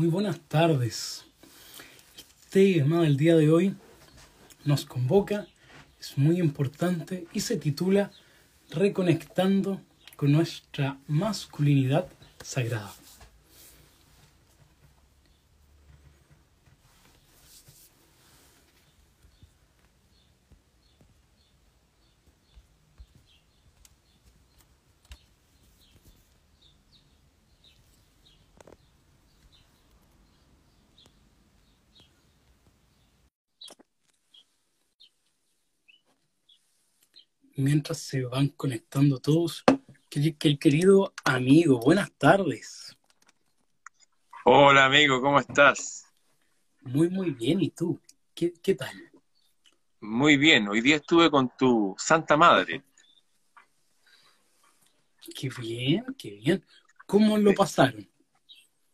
Muy buenas tardes. Este tema del día de hoy nos convoca, es muy importante y se titula Reconectando con nuestra masculinidad sagrada. Mientras se van conectando todos, que, el querido amigo, buenas tardes. Hola amigo, ¿cómo estás? Muy, muy bien, ¿y tú? ¿Qué, qué tal? Muy bien, hoy día estuve con tu Santa Madre. Qué bien, qué bien. ¿Cómo lo pasaron?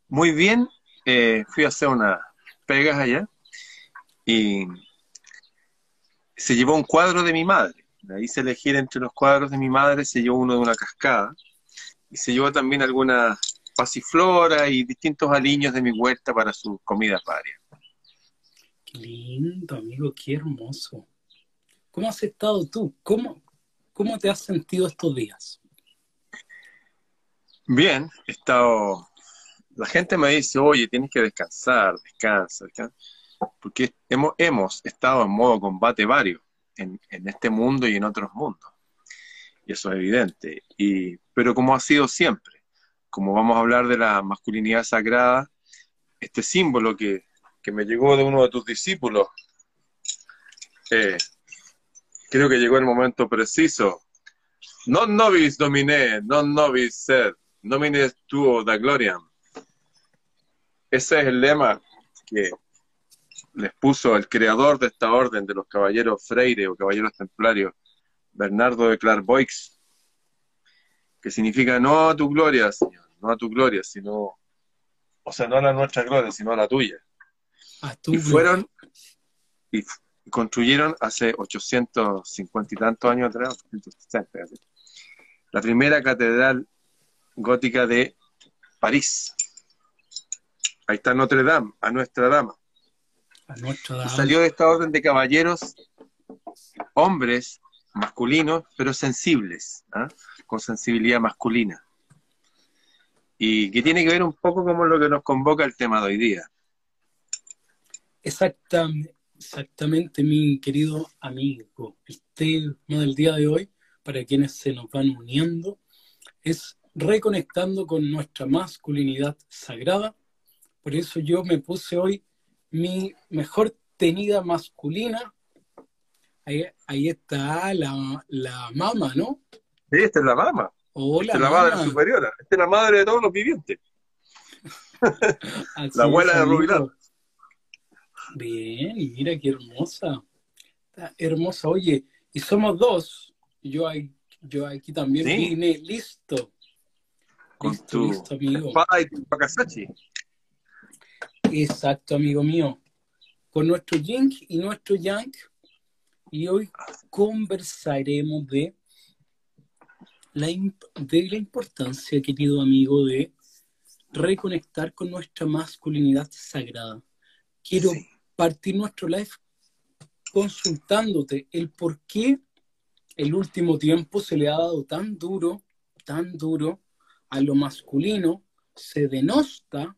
Muy bien, eh, fui a hacer unas pegas allá y se llevó un cuadro de mi madre la hice elegir entre los cuadros de mi madre, se llevó uno de una cascada y se llevó también algunas pasiflora y distintos aliños de mi huerta para sus comidas varias. Qué lindo, amigo, qué hermoso. ¿Cómo has estado tú? ¿Cómo, cómo te has sentido estos días? Bien, he estado... La gente me dice, oye, tienes que descansar, descansa, descansa. porque hemos, hemos estado en modo combate varios en, este mundo y en otros mundos. Y eso es evidente. Y, pero como ha sido siempre, como vamos a hablar de la masculinidad sagrada, este símbolo que, me llegó de uno de tus discípulos, eh, creo que llegó el momento preciso. Non nobis domine, non nobis ser, nomine tuo da gloria. Ese es el lema que les puso el creador de esta orden de los caballeros Freire o caballeros templarios, Bernardo de Clairvoix, que significa no a tu gloria, Señor, no a tu gloria, sino, o sea, no a la nuestra gloria, sino a la tuya. y fueron y construyeron hace 850 y tantos años atrás, la primera catedral gótica de París. Ahí está Notre Dame, a nuestra dama. Y salió de esta orden de caballeros, hombres masculinos, pero sensibles, ¿ah? con sensibilidad masculina. Y que tiene que ver un poco con lo que nos convoca el tema de hoy día. Exactamente, exactamente mi querido amigo. El tema del día de hoy, para quienes se nos van uniendo, es reconectando con nuestra masculinidad sagrada. Por eso yo me puse hoy mi mejor tenida masculina. Ahí, está la, la, mama, ¿no? Sí, esta es la mama. Hola, esta es la madre superiora. Esta es la madre de todos los vivientes. la abuela de Rubilar. Bien, y mira qué hermosa. Está hermosa. Oye, y somos dos. Yo, yo aquí también vine listo. Con listo, tu listo, amigo. y tu Exacto, amigo mío. Con nuestro yin y nuestro yang. Y hoy conversaremos de la, de la importancia, querido amigo, de reconectar con nuestra masculinidad sagrada. Quiero partir nuestro live consultándote el por qué el último tiempo se le ha dado tan duro, tan duro a lo masculino, se denosta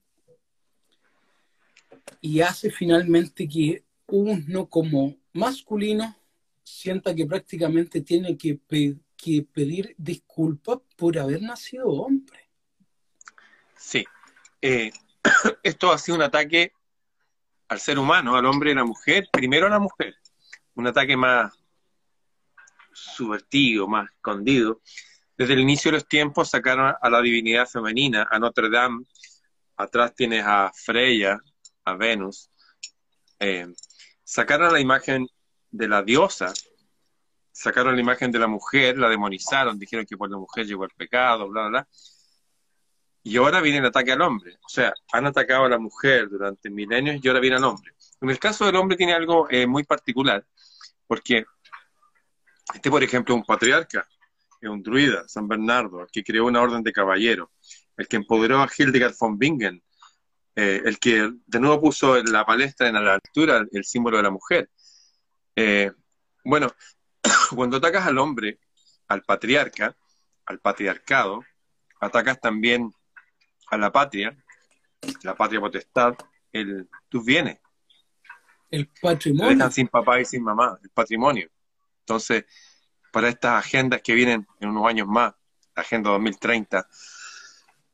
y hace finalmente que uno como masculino sienta que prácticamente tiene que, pedir disculpas por haber nacido hombre. Sí, eh, esto ha sido un ataque al ser humano, al hombre y a la mujer, primero a la mujer, un ataque más subvertido, más escondido. Desde el inicio de los tiempos sacaron a la divinidad femenina, a Notre Dame, atrás tienes a Freya, a Venus, eh, sacaron la imagen de la diosa, sacaron la imagen de la mujer, la demonizaron, dijeron que por la mujer llegó el pecado, bla, bla, bla. Y ahora viene el ataque al hombre. O sea, han atacado a la mujer durante milenios y ahora viene al hombre. En el caso del hombre tiene algo eh, muy particular, porque este, por ejemplo, un patriarca, es un druida, San Bernardo, el que creó una orden de caballeros, el que empoderó a Hildegard von Bingen, eh, el que de nuevo puso en la palestra, en la altura, el símbolo de la mujer. Eh, bueno, cuando atacas al hombre, al patriarca, al patriarcado, atacas también a la patria, la patria potestad, el, tus bienes. El patrimonio. sin papá y sin mamá, el patrimonio. Entonces, para estas agendas que vienen en unos años más, la Agenda 2030,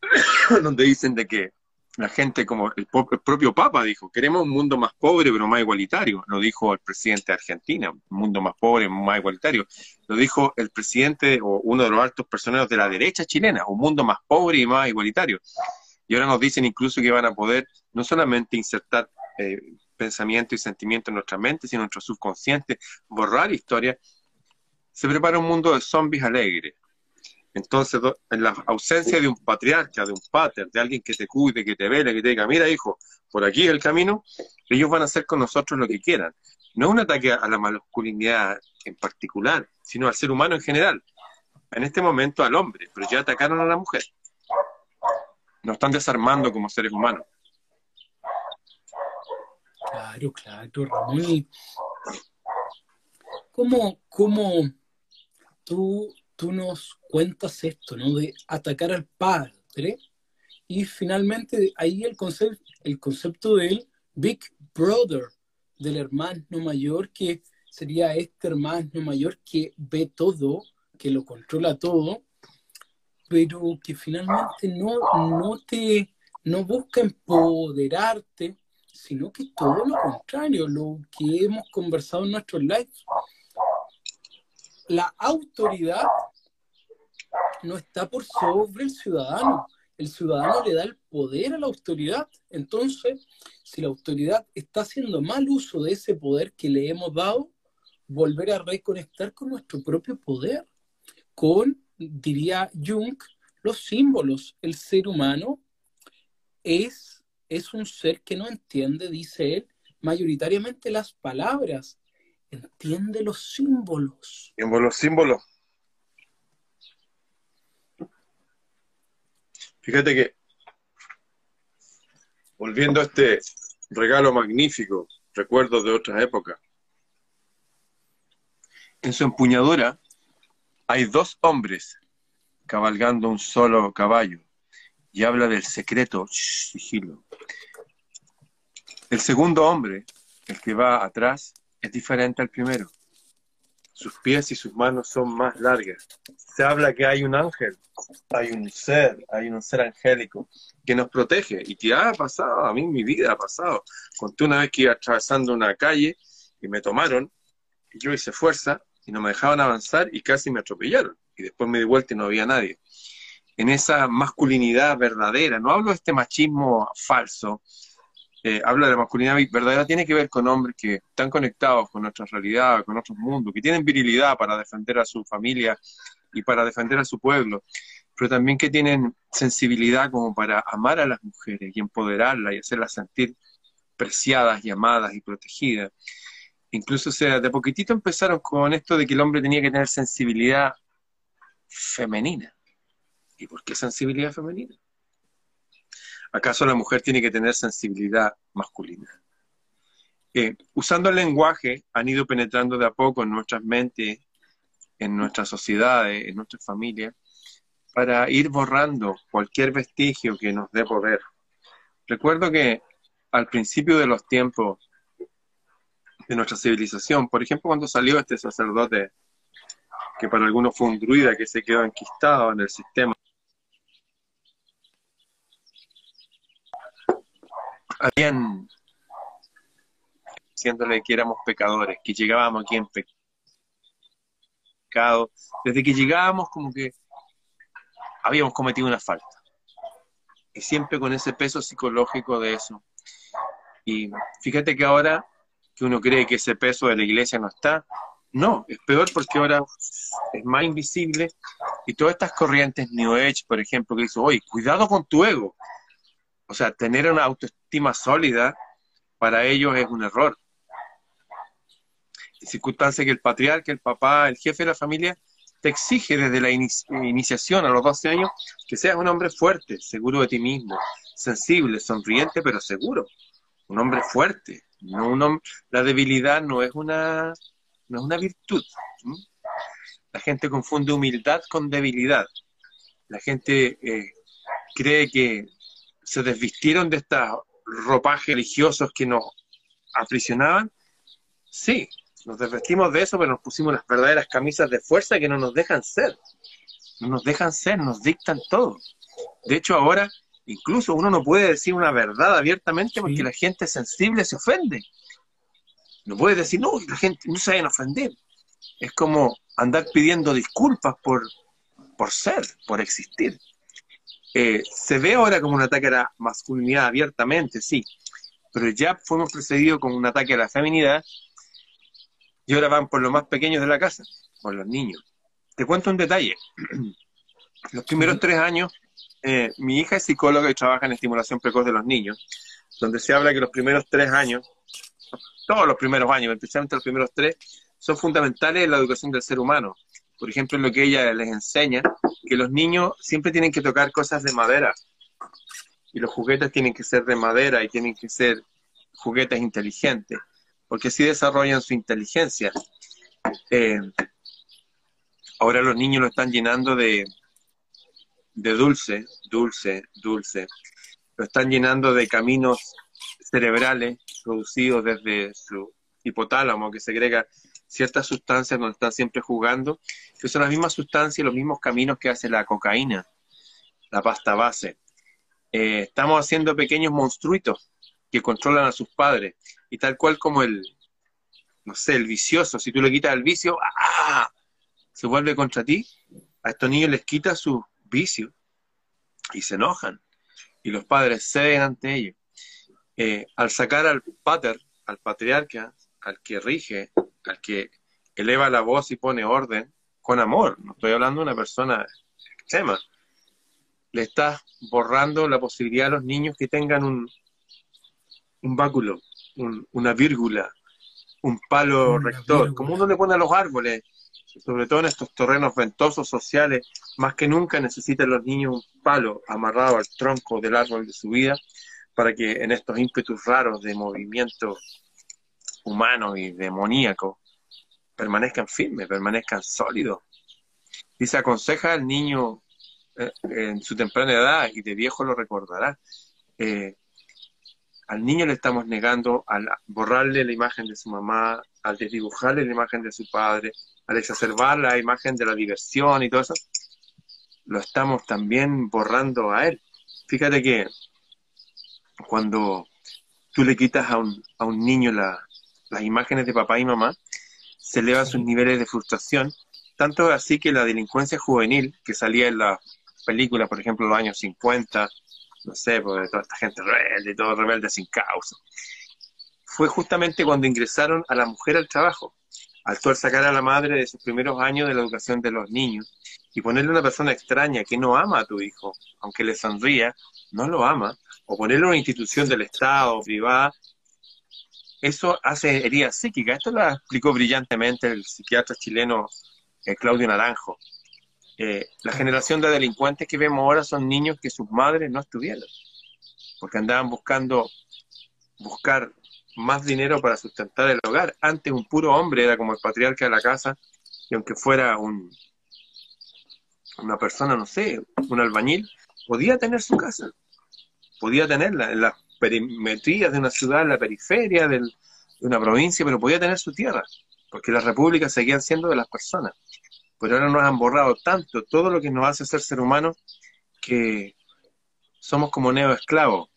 donde dicen de que la gente, como el, propio Papa dijo, queremos un mundo más pobre pero más igualitario, lo dijo el presidente de Argentina, un mundo más pobre, más igualitario, lo dijo el presidente o uno de los altos personeros de la derecha chilena, un mundo más pobre y más igualitario. Y ahora nos dicen incluso que van a poder no solamente insertar eh, pensamiento y sentimiento en nuestra mente, sino en nuestro subconsciente, borrar historia. Se prepara un mundo de zombies alegres, entonces, en la ausencia de un patriarca, de un pater, de alguien que te cuide, que te vele, que te diga, mira hijo, por aquí es el camino, ellos van a hacer con nosotros lo que quieran. No es un ataque a la masculinidad en particular, sino al ser humano en general. En este momento al hombre, pero ya atacaron a la mujer. Nos están desarmando como seres humanos. Claro, claro, Ramón. ¿Cómo, cómo tú tú nos cuentas esto, ¿no? De atacar al padre. Y finalmente ahí el, concepto, el concepto del Big Brother, del hermano mayor, que sería este hermano mayor que ve todo, que lo controla todo, pero que finalmente no, no te no busca empoderarte, sino que todo lo contrario, lo que hemos conversado en nuestros lives. La autoridad no está por sobre el ciudadano. El ciudadano le da el poder a la autoridad. Entonces, si la autoridad está haciendo mal uso de ese poder que le hemos dado, volver a reconectar con nuestro propio poder, con, diría Jung, los símbolos. El ser humano es, es un ser que no entiende, dice él, mayoritariamente las palabras, entiende los símbolos. Símbolos, símbolos. Fíjate que, volviendo a este regalo magnífico, recuerdos de otras épocas, en su empuñadura hay dos hombres cabalgando un solo caballo y habla del secreto, sigilo. El segundo hombre, el que va atrás, es diferente al primero. Sus pies y sus manos son más largas. Se habla que hay un ángel hay un ser, hay un ser angélico que nos protege y que ha pasado, a mí mi vida ha pasado. Conté una vez que iba atravesando una calle y me tomaron, y yo hice fuerza y no me dejaban avanzar y casi me atropellaron. Y después me di vuelta y no había nadie. En esa masculinidad verdadera, no hablo de este machismo falso, eh, hablo de la masculinidad verdadera, tiene que ver con hombres que están conectados con nuestra realidad, con nuestro mundo, que tienen virilidad para defender a su familia y para defender a su pueblo, pero también que tienen sensibilidad como para amar a las mujeres y empoderarlas y hacerlas sentir preciadas y amadas y protegidas. Incluso, sea, de poquitito empezaron con esto de que el hombre tenía que tener sensibilidad femenina. ¿Y por qué sensibilidad femenina? ¿Acaso la mujer tiene que tener sensibilidad masculina? Eh, usando el lenguaje han ido penetrando de a poco en nuestras mentes en nuestras sociedades, en nuestras familias, para ir borrando cualquier vestigio que nos dé poder. Recuerdo que al principio de los tiempos de nuestra civilización, por ejemplo, cuando salió este sacerdote, que para algunos fue un druida que se quedó enquistado en el sistema, habían diciéndole que éramos pecadores, que llegábamos aquí en pecado desde que llegábamos como que habíamos cometido una falta. Y siempre con ese peso psicológico de eso. Y fíjate que ahora que uno cree que ese peso de la iglesia no está, no, es peor porque ahora es más invisible y todas estas corrientes New Age, por ejemplo, que dicen, oye, cuidado con tu ego. O sea, tener una autoestima sólida para ellos es un error circunstancia que el patriarca, el papá, el jefe de la familia, te exige desde la iniciación a los 12 años que seas un hombre fuerte, seguro de ti mismo, sensible, sonriente, pero seguro. Un hombre fuerte. No un la debilidad no es una, no es una virtud. La gente confunde humildad con debilidad. La gente eh, cree que se desvistieron de estos ropajes religiosos que nos aprisionaban. Sí, nos desvestimos de eso, pero nos pusimos las verdaderas camisas de fuerza que no nos dejan ser. No nos dejan ser, nos dictan todo. De hecho, ahora incluso uno no puede decir una verdad abiertamente porque la gente sensible se ofende. No puede decir, no, la gente no se vayan a ofender. Es como andar pidiendo disculpas por, por ser, por existir. Eh, se ve ahora como un ataque a la masculinidad abiertamente, sí, pero ya fuimos precedidos con un ataque a la feminidad y ahora van por los más pequeños de la casa, por los niños. Te cuento un detalle. Los primeros tres años, eh, mi hija es psicóloga y trabaja en estimulación precoz de los niños, donde se habla que los primeros tres años, todos los primeros años, especialmente los primeros tres, son fundamentales en la educación del ser humano. Por ejemplo, lo que ella les enseña, que los niños siempre tienen que tocar cosas de madera. Y los juguetes tienen que ser de madera y tienen que ser juguetes inteligentes, porque así desarrollan su inteligencia. Eh, ahora los niños lo están llenando de, de dulce, dulce, dulce. Lo están llenando de caminos cerebrales producidos desde su hipotálamo, que segrega ciertas sustancias donde están siempre jugando, que son las mismas sustancias, los mismos caminos que hace la cocaína, la pasta base. Eh, estamos haciendo pequeños monstruitos que controlan a sus padres, y tal cual como el, no sé, el vicioso, si tú le quitas el vicio, ¡ah! se vuelve contra ti, a estos niños les quita su vicio y se enojan, y los padres ceden ante ellos. Eh, al sacar al pater, al patriarca, al que rige, al que eleva la voz y pone orden con amor, no estoy hablando de una persona extrema, le estás borrando la posibilidad a los niños que tengan un, un báculo, una vírgula, un palo rector, como uno le pone a los árboles, sobre todo en estos terrenos ventosos sociales, más que nunca necesitan los niños un palo amarrado al tronco del árbol de su vida para que en estos ímpetus raros de movimiento humano y demoníaco permanezcan firmes, permanezcan sólidos. Y se aconseja al niño eh, en su temprana edad, y de viejo lo recordará, eh, al niño le estamos negando al borrarle la imagen de su mamá, al desdibujarle la imagen de su padre, al exacerbar la imagen de la diversión y todo eso, lo estamos también borrando a él. Fíjate que cuando tú le quitas a un, a un niño las imágenes de papá y mamá, se elevan sus niveles de frustración, tanto así que la delincuencia juvenil que salía en la película, por ejemplo, en los años 50, no sé, pues, de toda esta gente rebelde, todo rebelde sin causa, fue justamente cuando ingresaron a la mujer al trabajo, al sacar a la madre de sus primeros años de la educación de los niños y ponerle a una persona extraña que no ama a tu hijo, aunque le sonría, no lo ama, o ponerle a una institución del Estado privada eso hace heridas psíquicas. Esto lo explicó brillantemente el psiquiatra chileno eh, Claudio Naranjo. Eh, la generación de delincuentes que vemos ahora son niños que sus madres no estuvieron, porque andaban buscando buscar más dinero para sustentar el hogar. Antes un puro hombre era como el patriarca de la casa, y aunque fuera un, una persona, no sé, un albañil, podía tener su casa, podía tenerla. En la perimetrías de una ciudad, la periferia de una provincia, pero podía tener su tierra, porque las repúblicas seguían siendo de las personas. Pero ahora nos han borrado tanto todo lo que nos hace ser ser humano que somos como neoesclavos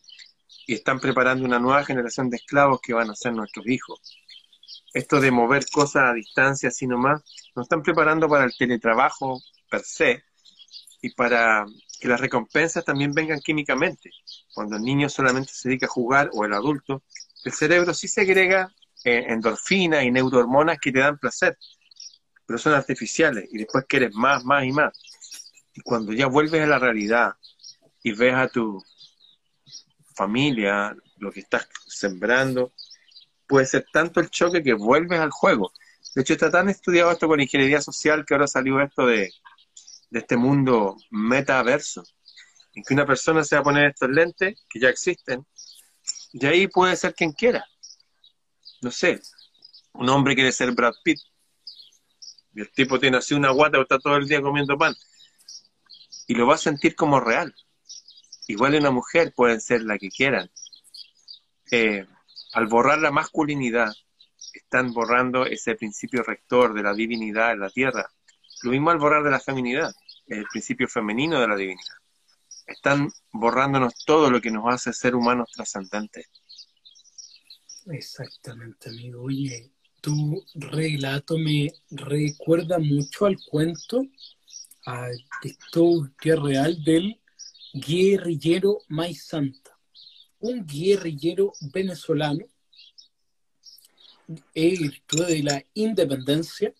y están preparando una nueva generación de esclavos que van a ser nuestros hijos. Esto de mover cosas a distancia, así nomás, nos están preparando para el teletrabajo per se y para que las recompensas también vengan químicamente. Cuando el niño solamente se dedica a jugar o el adulto, el cerebro sí segrega eh, endorfinas y neurohormonas que te dan placer, pero son artificiales y después quieres más, más y más. Y cuando ya vuelves a la realidad y ves a tu familia, lo que estás sembrando, puede ser tanto el choque que vuelves al juego. De hecho, está tan estudiado esto con ingeniería social que ahora salió esto de de este mundo metaverso. en que una persona se va a poner estos lentes, que ya existen, y ahí puede ser quien quiera. No sé, un hombre quiere ser Brad Pitt, y el tipo tiene así una guata, está todo el día comiendo pan, y lo va a sentir como real. Igual una mujer puede ser la que quieran. Eh, al borrar la masculinidad, están borrando ese principio rector de la divinidad en la tierra. Lo mismo al borrar de la feminidad, el principio femenino de la divinidad. Están borrándonos todo lo que nos hace ser humanos trascendentes. Exactamente, amigo. Oye, tu relato me recuerda mucho al cuento, a historia real del guerrillero Mais Santa, un guerrillero venezolano de la independencia,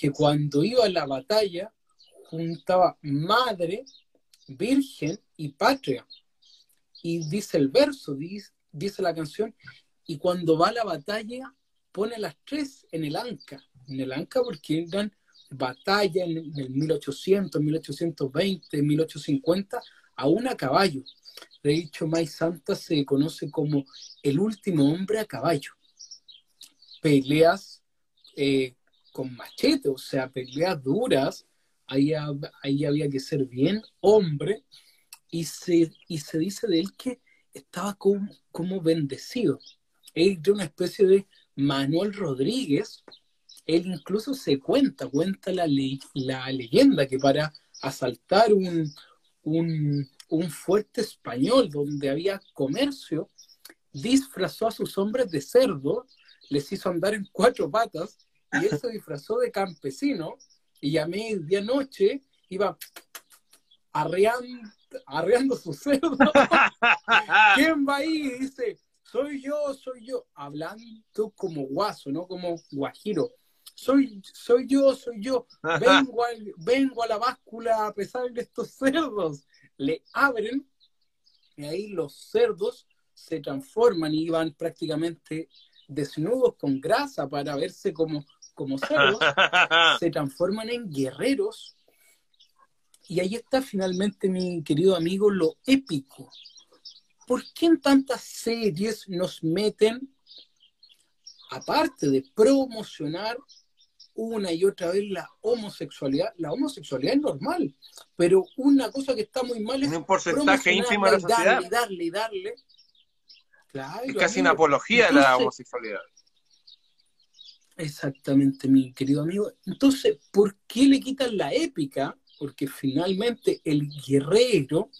que cuando iba a la batalla juntaba madre, virgen y patria. Y dice el verso, dice, dice la canción, y cuando va a la batalla pone las tres en el anca, en el anca porque eran batalla en el 1800, 1820, 1850, aún a caballo. De hecho, May Santa se conoce como el último hombre a caballo peleas eh, con machete, o sea, peleas duras, ahí, ahí había que ser bien hombre, y se, y se dice de él que estaba como, como bendecido. Él de una especie de Manuel Rodríguez, él incluso se cuenta, cuenta la, la leyenda que para asaltar un, un, un, fuerte español donde había comercio, disfrazó a sus hombres de cerdo les hizo andar en cuatro patas y él se disfrazó de campesino y a medianoche iba arreando, arreando su cerdo. ¿Quién va ahí? dice, soy yo, soy yo, hablando como guaso, ¿no? Como guajiro. Soy, soy yo, soy yo, vengo, vengo a la báscula a pesar de estos cerdos. Le abren y ahí los cerdos se transforman y van prácticamente desnudos con grasa para verse como, como cerdos, se transforman en guerreros. Y ahí está finalmente, mi querido amigo, lo épico. ¿Por qué en tantas series nos meten, aparte de promocionar una y otra vez la homosexualidad? La homosexualidad es normal, pero una cosa que está muy mal es un porcentaje ínfimo de la sociedad. Darle, darle, darle es casi una apología de la homosexualidad. Exactamente, mi querido amigo. Entonces, ¿por qué le quitan la épica? Porque finalmente el guerrero,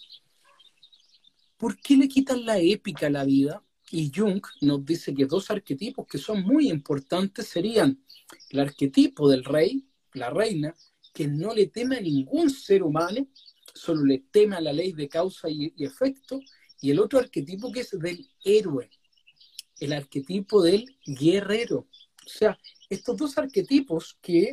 ¿por qué le quitan la épica a la vida? Y Jung nos dice que dos arquetipos que son muy importantes serían el arquetipo del rey, la reina, que no le teme a ningún ser humano, solo le teme a la ley de causa y, y efecto, y el otro arquetipo que es del héroe, el arquetipo del guerrero. O sea, estos dos arquetipos que,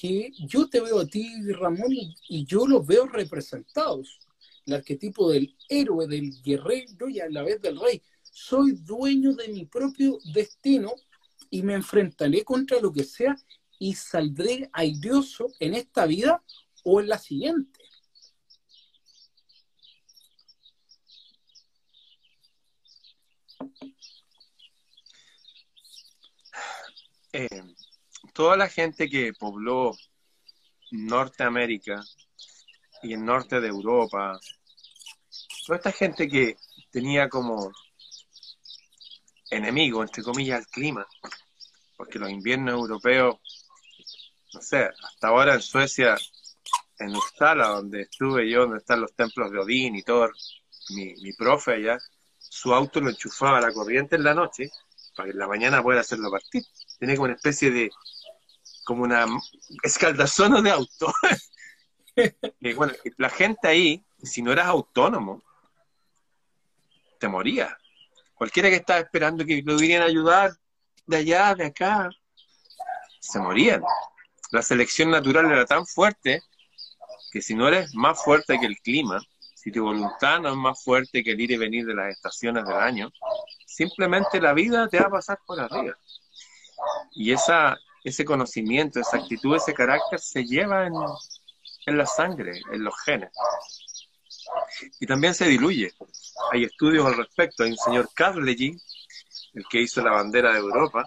que yo te veo a ti, Ramón, y, yo los veo representados. El arquetipo del héroe, del guerrero y a la vez del rey. Soy dueño de mi propio destino y me enfrentaré contra lo que sea y saldré airioso en esta vida o en la siguiente. Eh, toda la gente que pobló Norteamérica y el norte de Europa, toda esta gente que tenía como enemigo, entre comillas, el clima, porque los inviernos europeos, no sé, hasta ahora en Suecia, en Uppsala, donde estuve yo, donde están los templos de Odín y todo, mi, mi profe allá, su auto lo enchufaba a la corriente en la noche para que en la mañana pueda hacerlo partir. Tenía como una especie de, como una escaldazón de auto. bueno, la gente ahí, si no eras autónomo, te moría. Cualquiera que estaba esperando que lo vinieran a ayudar de allá, de acá, se morían. La selección natural era tan fuerte que si no eres más fuerte que el clima, si tu voluntad no es más fuerte que el ir y venir de las estaciones del año, simplemente la vida te va a pasar por arriba. Y esa, ese conocimiento, esa actitud, ese carácter se lleva en, en la sangre, en los genes. Y también se diluye. Hay estudios al respecto. Hay un señor Carnegie, el que hizo la bandera de Europa,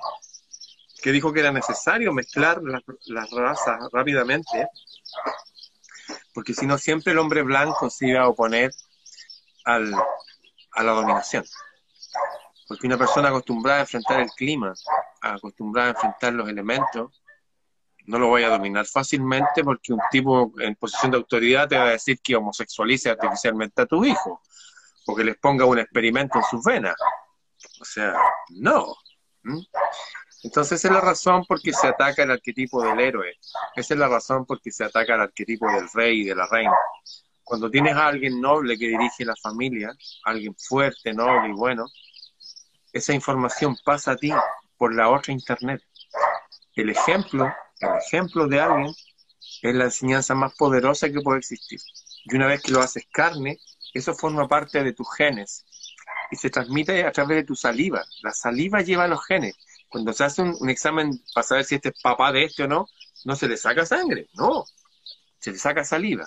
que dijo que era necesario mezclar las, razas rápidamente, porque si no siempre el hombre blanco se iba a oponer al, a la dominación. Porque una persona acostumbrada a enfrentar el clima, acostumbrada a enfrentar los elementos, no lo voy a dominar fácilmente porque un tipo en posición de autoridad te va a decir que homosexualice artificialmente a tu hijo o que les ponga un experimento en sus venas. O sea, no. Entonces esa es la razón por qué se ataca el arquetipo del héroe. Esa es la razón por qué se ataca el arquetipo del rey y de la reina. Cuando tienes a alguien noble que dirige la familia, alguien fuerte, noble y bueno, esa información pasa a ti por la otra internet. El ejemplo, el ejemplo de alguien es la enseñanza más poderosa que puede existir. Y una vez que lo haces carne, eso forma parte de tus genes y se transmite a través de tu saliva. La saliva lleva los genes. Cuando se hace un, examen para saber si este es papá de este o no, no se le saca sangre, no, se le saca saliva.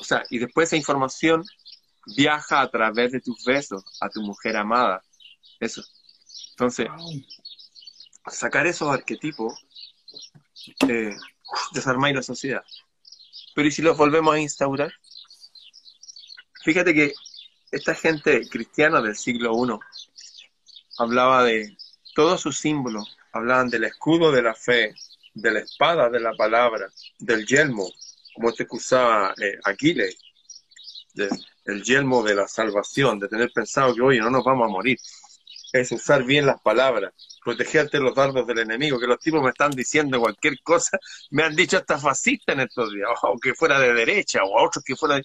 O sea, y después esa información viaja a través de tus besos a tu mujer amada. Eso. Entonces, sacar esos arquetipos eh, desarmáis la sociedad. Pero ¿y si los volvemos a instaurar? Fíjate que esta gente cristiana del siglo I hablaba de todos sus símbolos, hablaban del escudo de la fe, de la espada de la palabra, del yelmo, como este que usaba eh, Aquiles, del yelmo de la salvación, de tener pensado que, oye, no nos vamos a morir. Es usar bien las palabras, protegerte los dardos del enemigo, que los tipos me están diciendo cualquier cosa, me han dicho hasta fascista en estos días, o que fuera de derecha, o a otros que fuera de...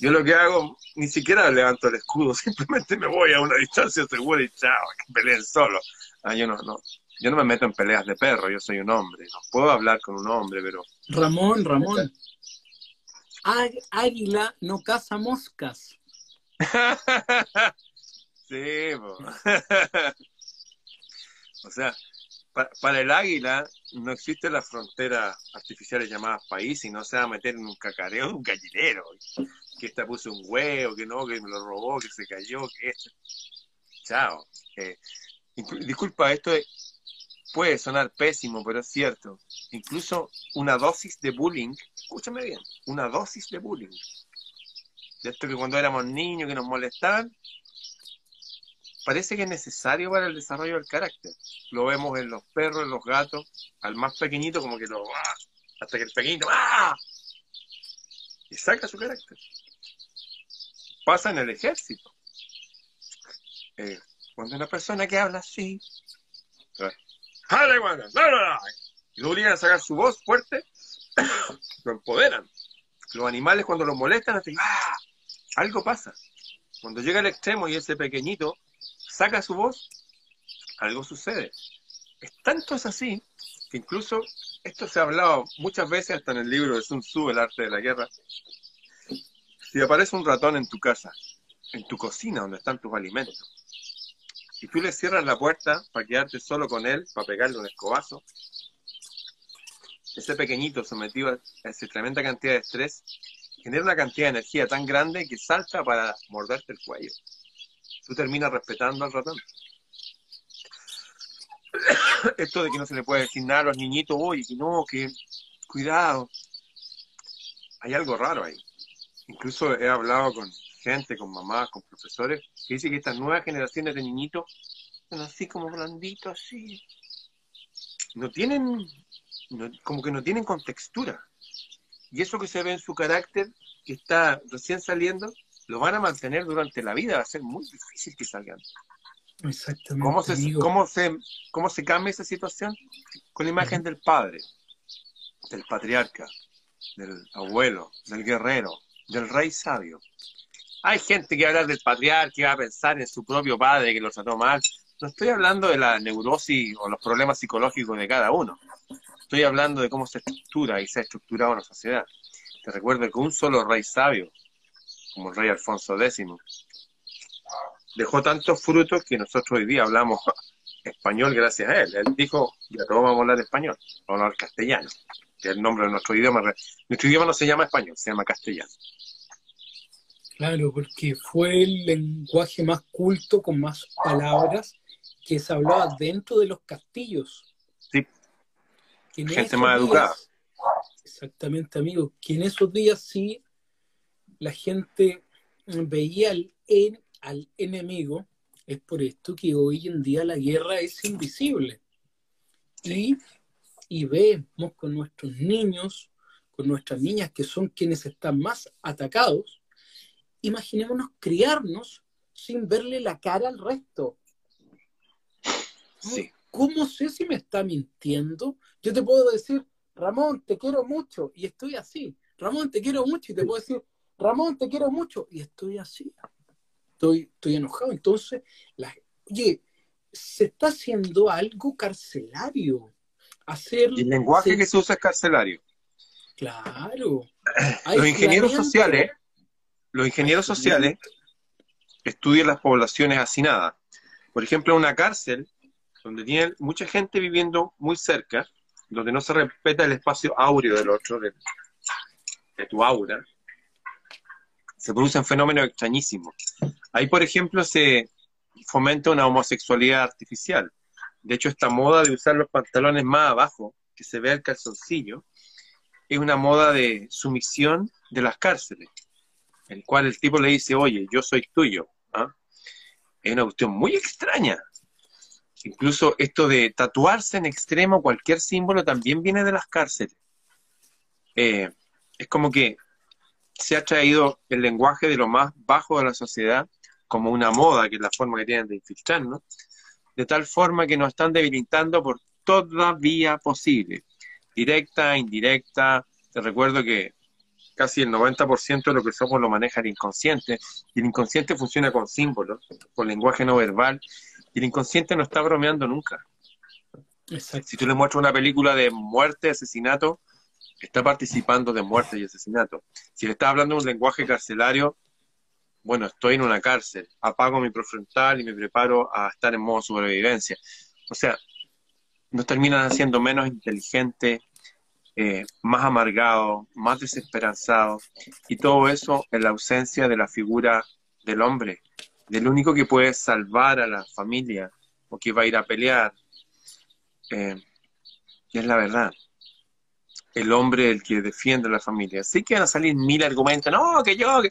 Yo lo que hago, ni siquiera levanto el escudo, simplemente me voy a una distancia segura y chao, que peleen solo. Ah, yo no, no, yo no me meto en peleas de perro, yo soy un hombre, no puedo hablar con un hombre, pero... Ramón, Ramón. Águila no caza moscas. sí, o sea, para el águila no existe la frontera artificial llamada país y no se va a meter en un cacareo de un gallinero. Que esta puso un huevo, que no, que me lo robó, que se cayó, que esto. Chao. Eh, disculpa, esto puede sonar pésimo, pero es cierto. Incluso una dosis de bullying, escúchame bien, una dosis de bullying. De esto que cuando éramos niños que nos molestaban, parece que es necesario para el desarrollo del carácter. Lo vemos en los perros, en los gatos, al más pequeñito como que lo... Hasta que el pequeñito... Y saca su carácter. Pasa en el ejército. Eh, cuando una persona que habla así... Y lo obligan a sacar su voz fuerte, lo empoderan. Los animales cuando los molestan, hacen, ¡ah! algo pasa. Cuando llega al extremo y ese pequeñito saca su voz, algo sucede. Es tanto es así que incluso esto se ha hablado muchas veces hasta en el libro de Sun Tzu, El arte de la guerra. Si aparece un ratón en tu casa, en tu cocina donde están tus alimentos, y tú le cierras la puerta para quedarte solo con él, para pegarle un escobazo, ese pequeñito sometido a esa tremenda cantidad de estrés genera una cantidad de energía tan grande que salta para morderte el cuello tú terminas respetando al ratón. Esto de que no se le puede decir nada a los niñitos, oye, que no, que cuidado. Hay algo raro ahí. Incluso he hablado con gente, con mamás, con profesores, que dicen que estas nuevas generaciones de niñitos son así como blanditos, así. No tienen, como que no tienen contextura. Y eso que se ve en su carácter, que está recién saliendo, lo van a mantener durante la vida, va a ser muy difícil que salgan. Exactamente. ¿Cómo se, cómo se, cómo se cambia esa situación? Con la imagen del padre, del patriarca, del abuelo, del guerrero, del rey sabio. Hay gente que habla del patriarca y va a pensar en su propio padre que lo trató mal. No estoy hablando de la neurosis o los problemas psicológicos de cada uno. Estoy hablando de cómo se estructura y se ha estructurado una sociedad. Te recuerdo que un solo rey sabio como el rey Alfonso X. Dejó tantos frutos que nosotros hoy día hablamos español gracias a él. Él dijo, ya todos vamos a hablar español, vamos a hablar castellano, que es el nombre de nuestro idioma. Nuestro idioma no se llama español, se llama castellano. Claro, porque fue el lenguaje más culto, con más palabras, que se hablaba dentro de los castillos. Sí. Gente más educada. Exactamente, amigo. Que en esos días sí la gente veía al, al enemigo. Es por esto que hoy en día la guerra es invisible. Y, y vemos con nuestros niños, con nuestras niñas, que son quienes están más atacados, imaginémonos criarnos sin verle la cara al resto. Sí. ¿Cómo sé si me está mintiendo? Yo te puedo decir, Ramón, te quiero mucho y estoy así. Ramón, te quiero mucho y te puedo decir, Ramón, te quiero mucho y estoy así. Estoy, estoy enojado. Entonces, la, oye, se está haciendo algo carcelario. Hacer, el lenguaje que se usa es carcelario. Claro. Los ingenieros sociales, los ingenieros sociales estudian las poblaciones hacinadas. Por ejemplo, una cárcel donde tiene mucha gente viviendo muy cerca, donde no se respeta el espacio áureo del otro, de, tu aura, se producen fenómenos extrañísimos. Ahí, por ejemplo, se fomenta una homosexualidad artificial. De hecho, esta moda de usar los pantalones más abajo, que se vea el calzoncillo, es una moda de sumisión de las cárceles, el cual el tipo le dice, oye, yo soy tuyo. ¿ah? Es una cuestión muy extraña. Incluso esto de tatuarse en extremo cualquier símbolo también viene de las cárceles. Eh, es como que se ha traído el lenguaje de lo más bajo de la sociedad como una moda, que es la forma que tienen de infiltrarnos, de tal forma que nos están debilitando por toda vía posible, directa, indirecta. Te recuerdo que casi el 90% de lo que somos lo maneja el inconsciente, y el inconsciente funciona con símbolos, con lenguaje no verbal, y el inconsciente no está bromeando nunca. Si tú le muestras una película de muerte, asesinato, está participando de muerte y asesinato. Si le estás hablando un lenguaje carcelario, bueno, estoy en una cárcel, apago mi profrontal y me preparo a estar en modo sobrevivencia. O sea, nos terminan haciendo menos inteligentes, eh, más amargados, más desesperanzados, y todo eso en la ausencia de la figura del hombre, del único que puede salvar a la familia o que va a ir a pelear. Eh, y es la verdad. El hombre el que defiende a la familia. Sí que van a salir mil argumentos, no, que yo, que...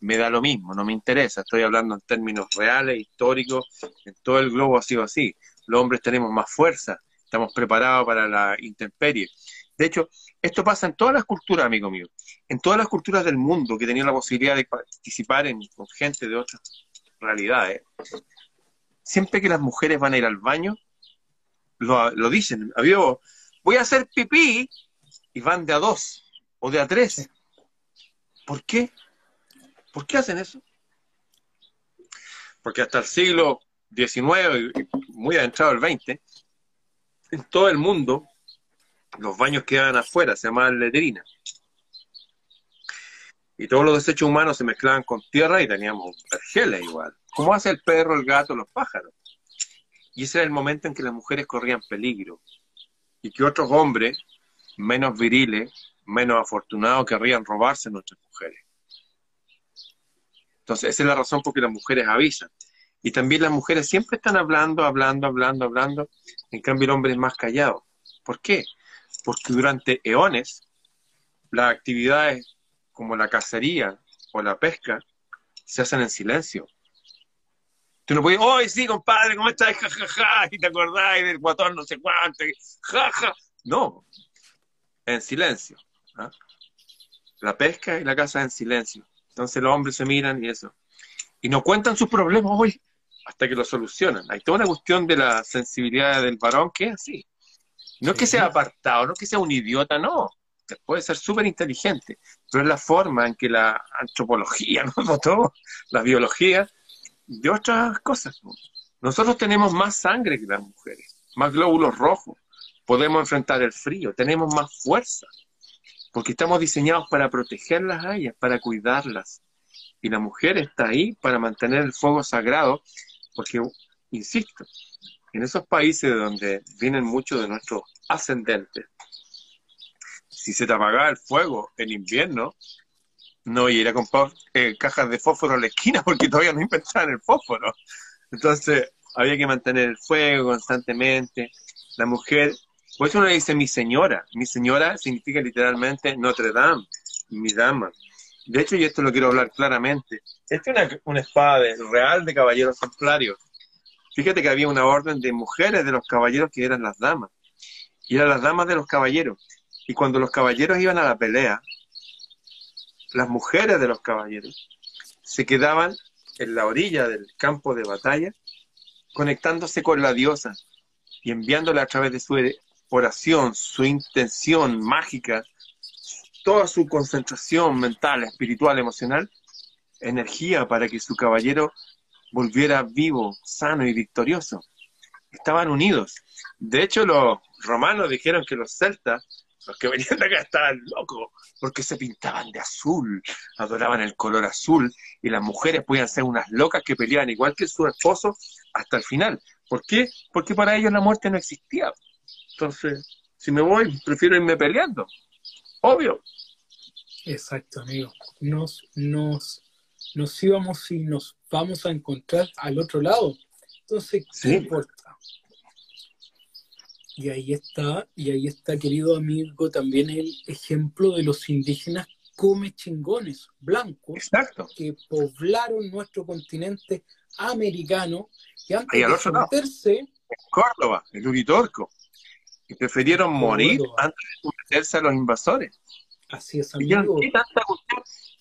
me da lo mismo, no me interesa. Estoy hablando en términos reales, históricos, en todo el globo ha sido así. Los hombres tenemos más fuerza, estamos preparados para la intemperie. De hecho, esto pasa en todas las culturas, amigo mío. En todas las culturas del mundo que tenían la posibilidad de participar en, con gente de otras realidades. Siempre que las mujeres van a ir al baño, lo, dicen. voy a hacer pipí y van de a dos o de a tres. ¿Por qué? ¿Por qué hacen eso? Porque hasta el siglo XIX y muy adentrado el XX, en todo el mundo los baños quedaban afuera, se llamaban letrinas. Y todos los desechos humanos se mezclaban con tierra y teníamos pergeles igual. ¿Cómo hace el perro, el gato, los pájaros? Y ese era el momento en que las mujeres corrían peligro. Y que otros hombres, menos viriles, menos afortunados, querrían robarse nuestras mujeres. Entonces, esa es la razón por que las mujeres avisan. Y también las mujeres siempre están hablando, hablando, hablando, hablando. En cambio, el hombre es más callado. ¿Por qué? porque durante eones las actividades como la cacería o la pesca se hacen en silencio. Tú no puedes, ¡ay, sí, compadre! ¿Cómo estás? Ja, ja, ja, y te acordáis del guatón no sé cuánto, ja, ja. No, en silencio. ¿ah? La pesca y la caza en silencio. Entonces los hombres se miran y eso. Y no cuentan sus problemas hoy hasta que lo solucionan. Hay toda una cuestión de la sensibilidad del varón que es así. No es que sea apartado, no es que sea un idiota, no. Puede ser súper inteligente, pero es la forma en que la antropología nos votó, la biología, de otras cosas. Nosotros tenemos más sangre que las mujeres, más glóbulos rojos, podemos enfrentar el frío, tenemos más fuerza, porque estamos diseñados para protegerlas a ellas, para cuidarlas. Y la mujer está ahí para mantener el fuego sagrado, porque, insisto, en esos países donde vienen muchos de nuestros ascendentes, si se te apagaba el fuego en invierno, no ir a comprar eh, cajas de fósforo a la esquina porque todavía no inventaban el fósforo. Entonces había que mantener el fuego constantemente. La mujer, por eso uno dice mi señora. Mi señora significa literalmente Notre Dame, mi dama. De hecho, y esto lo quiero hablar claramente, esta es una, una espada real de caballeros templarios. Fíjate que había una orden de mujeres de los caballeros que eran las damas. Y eran las damas de los caballeros. Y cuando los caballeros iban a la pelea, las mujeres de los caballeros se quedaban en la orilla del campo de batalla, conectándose con la diosa y enviándole a través de su oración, su intención mágica, toda su concentración mental, espiritual, emocional, energía para que su caballero volviera vivo, sano y victorioso. Estaban unidos. De hecho, los romanos dijeron que los celtas los que venían de acá estaban locos, porque se pintaban de azul, adoraban el color azul, y las mujeres podían ser unas locas que peleaban igual que su esposo hasta el final. ¿Por qué? Porque para ellos la muerte no existía. Entonces, si me voy, prefiero irme peleando. Obvio. Exacto, amigo. Nos, nos, nos íbamos y nos vamos a encontrar al otro lado. Entonces, ¿qué importa? Y ahí está, y ahí está, querido amigo, también el ejemplo de los indígenas come chingones blancos Exacto. que poblaron nuestro continente americano y antes de someterse Córdoba, el Uritorco, y prefirieron morir antes de someterse a los invasores. Así es, amigo.